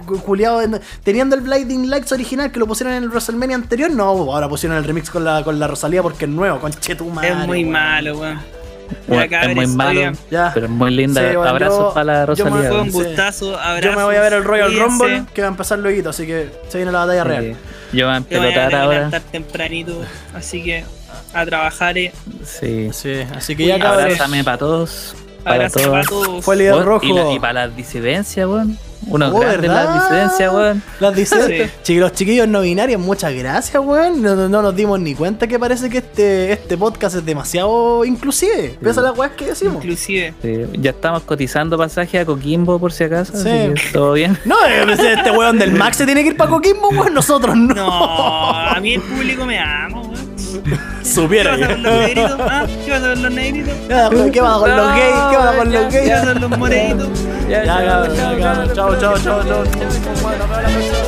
teniendo el Blading Lex original que lo pusieron en el WrestleMania anterior, no, ahora pusieron el remix con la, con la Rosalía porque es nuevo, conche tu madre. Es muy weón. malo, weón. Bueno, Ya, es muy malo, Ya. pero es muy linda. Sí, bueno, Abrazos yo- para la yo me Rosalía. Un gustazo, abrazos. Yo me voy a ver el Royal cuídense. Rumble que va a empezar luego, así que se viene la batalla real. Sí. Yo voy a Yo voy a empelotar ahora. tempranito, así que a trabajar. eh. Sí. Sí, así que ya Cuídate. cabros. Abrázame para todos. Para todos. para todos. Fue el líder rojo. Y, la- y para las disidencias, weón. Unos Oh, grandes ¿verdad? las disidencias, weón. Las disidencias. Sí. Los chiquillos no binarios, muchas gracias, weón. No, no- no nos dimos ni cuenta que parece que este, este podcast es demasiado inclusive. Pese a las weas que decimos. Inclusive. Sí, ya estamos cotizando pasaje a Coquimbo por si acaso. Sí. así que todo bien. No, eh, pues, este weón del Max se tiene que ir para Coquimbo, weón. Nosotros no. No, a mí el público me ama, weón. ¿Qué Supiera pasa que. con los negritos? ¿Ah? ¿Qué pasa con los negritos? ¿Qué con los gays? ¿Qué con los ¿Qué gays? pasa con los morenitos? Ya, ya, cabrón. Chao, chao, chao, chao.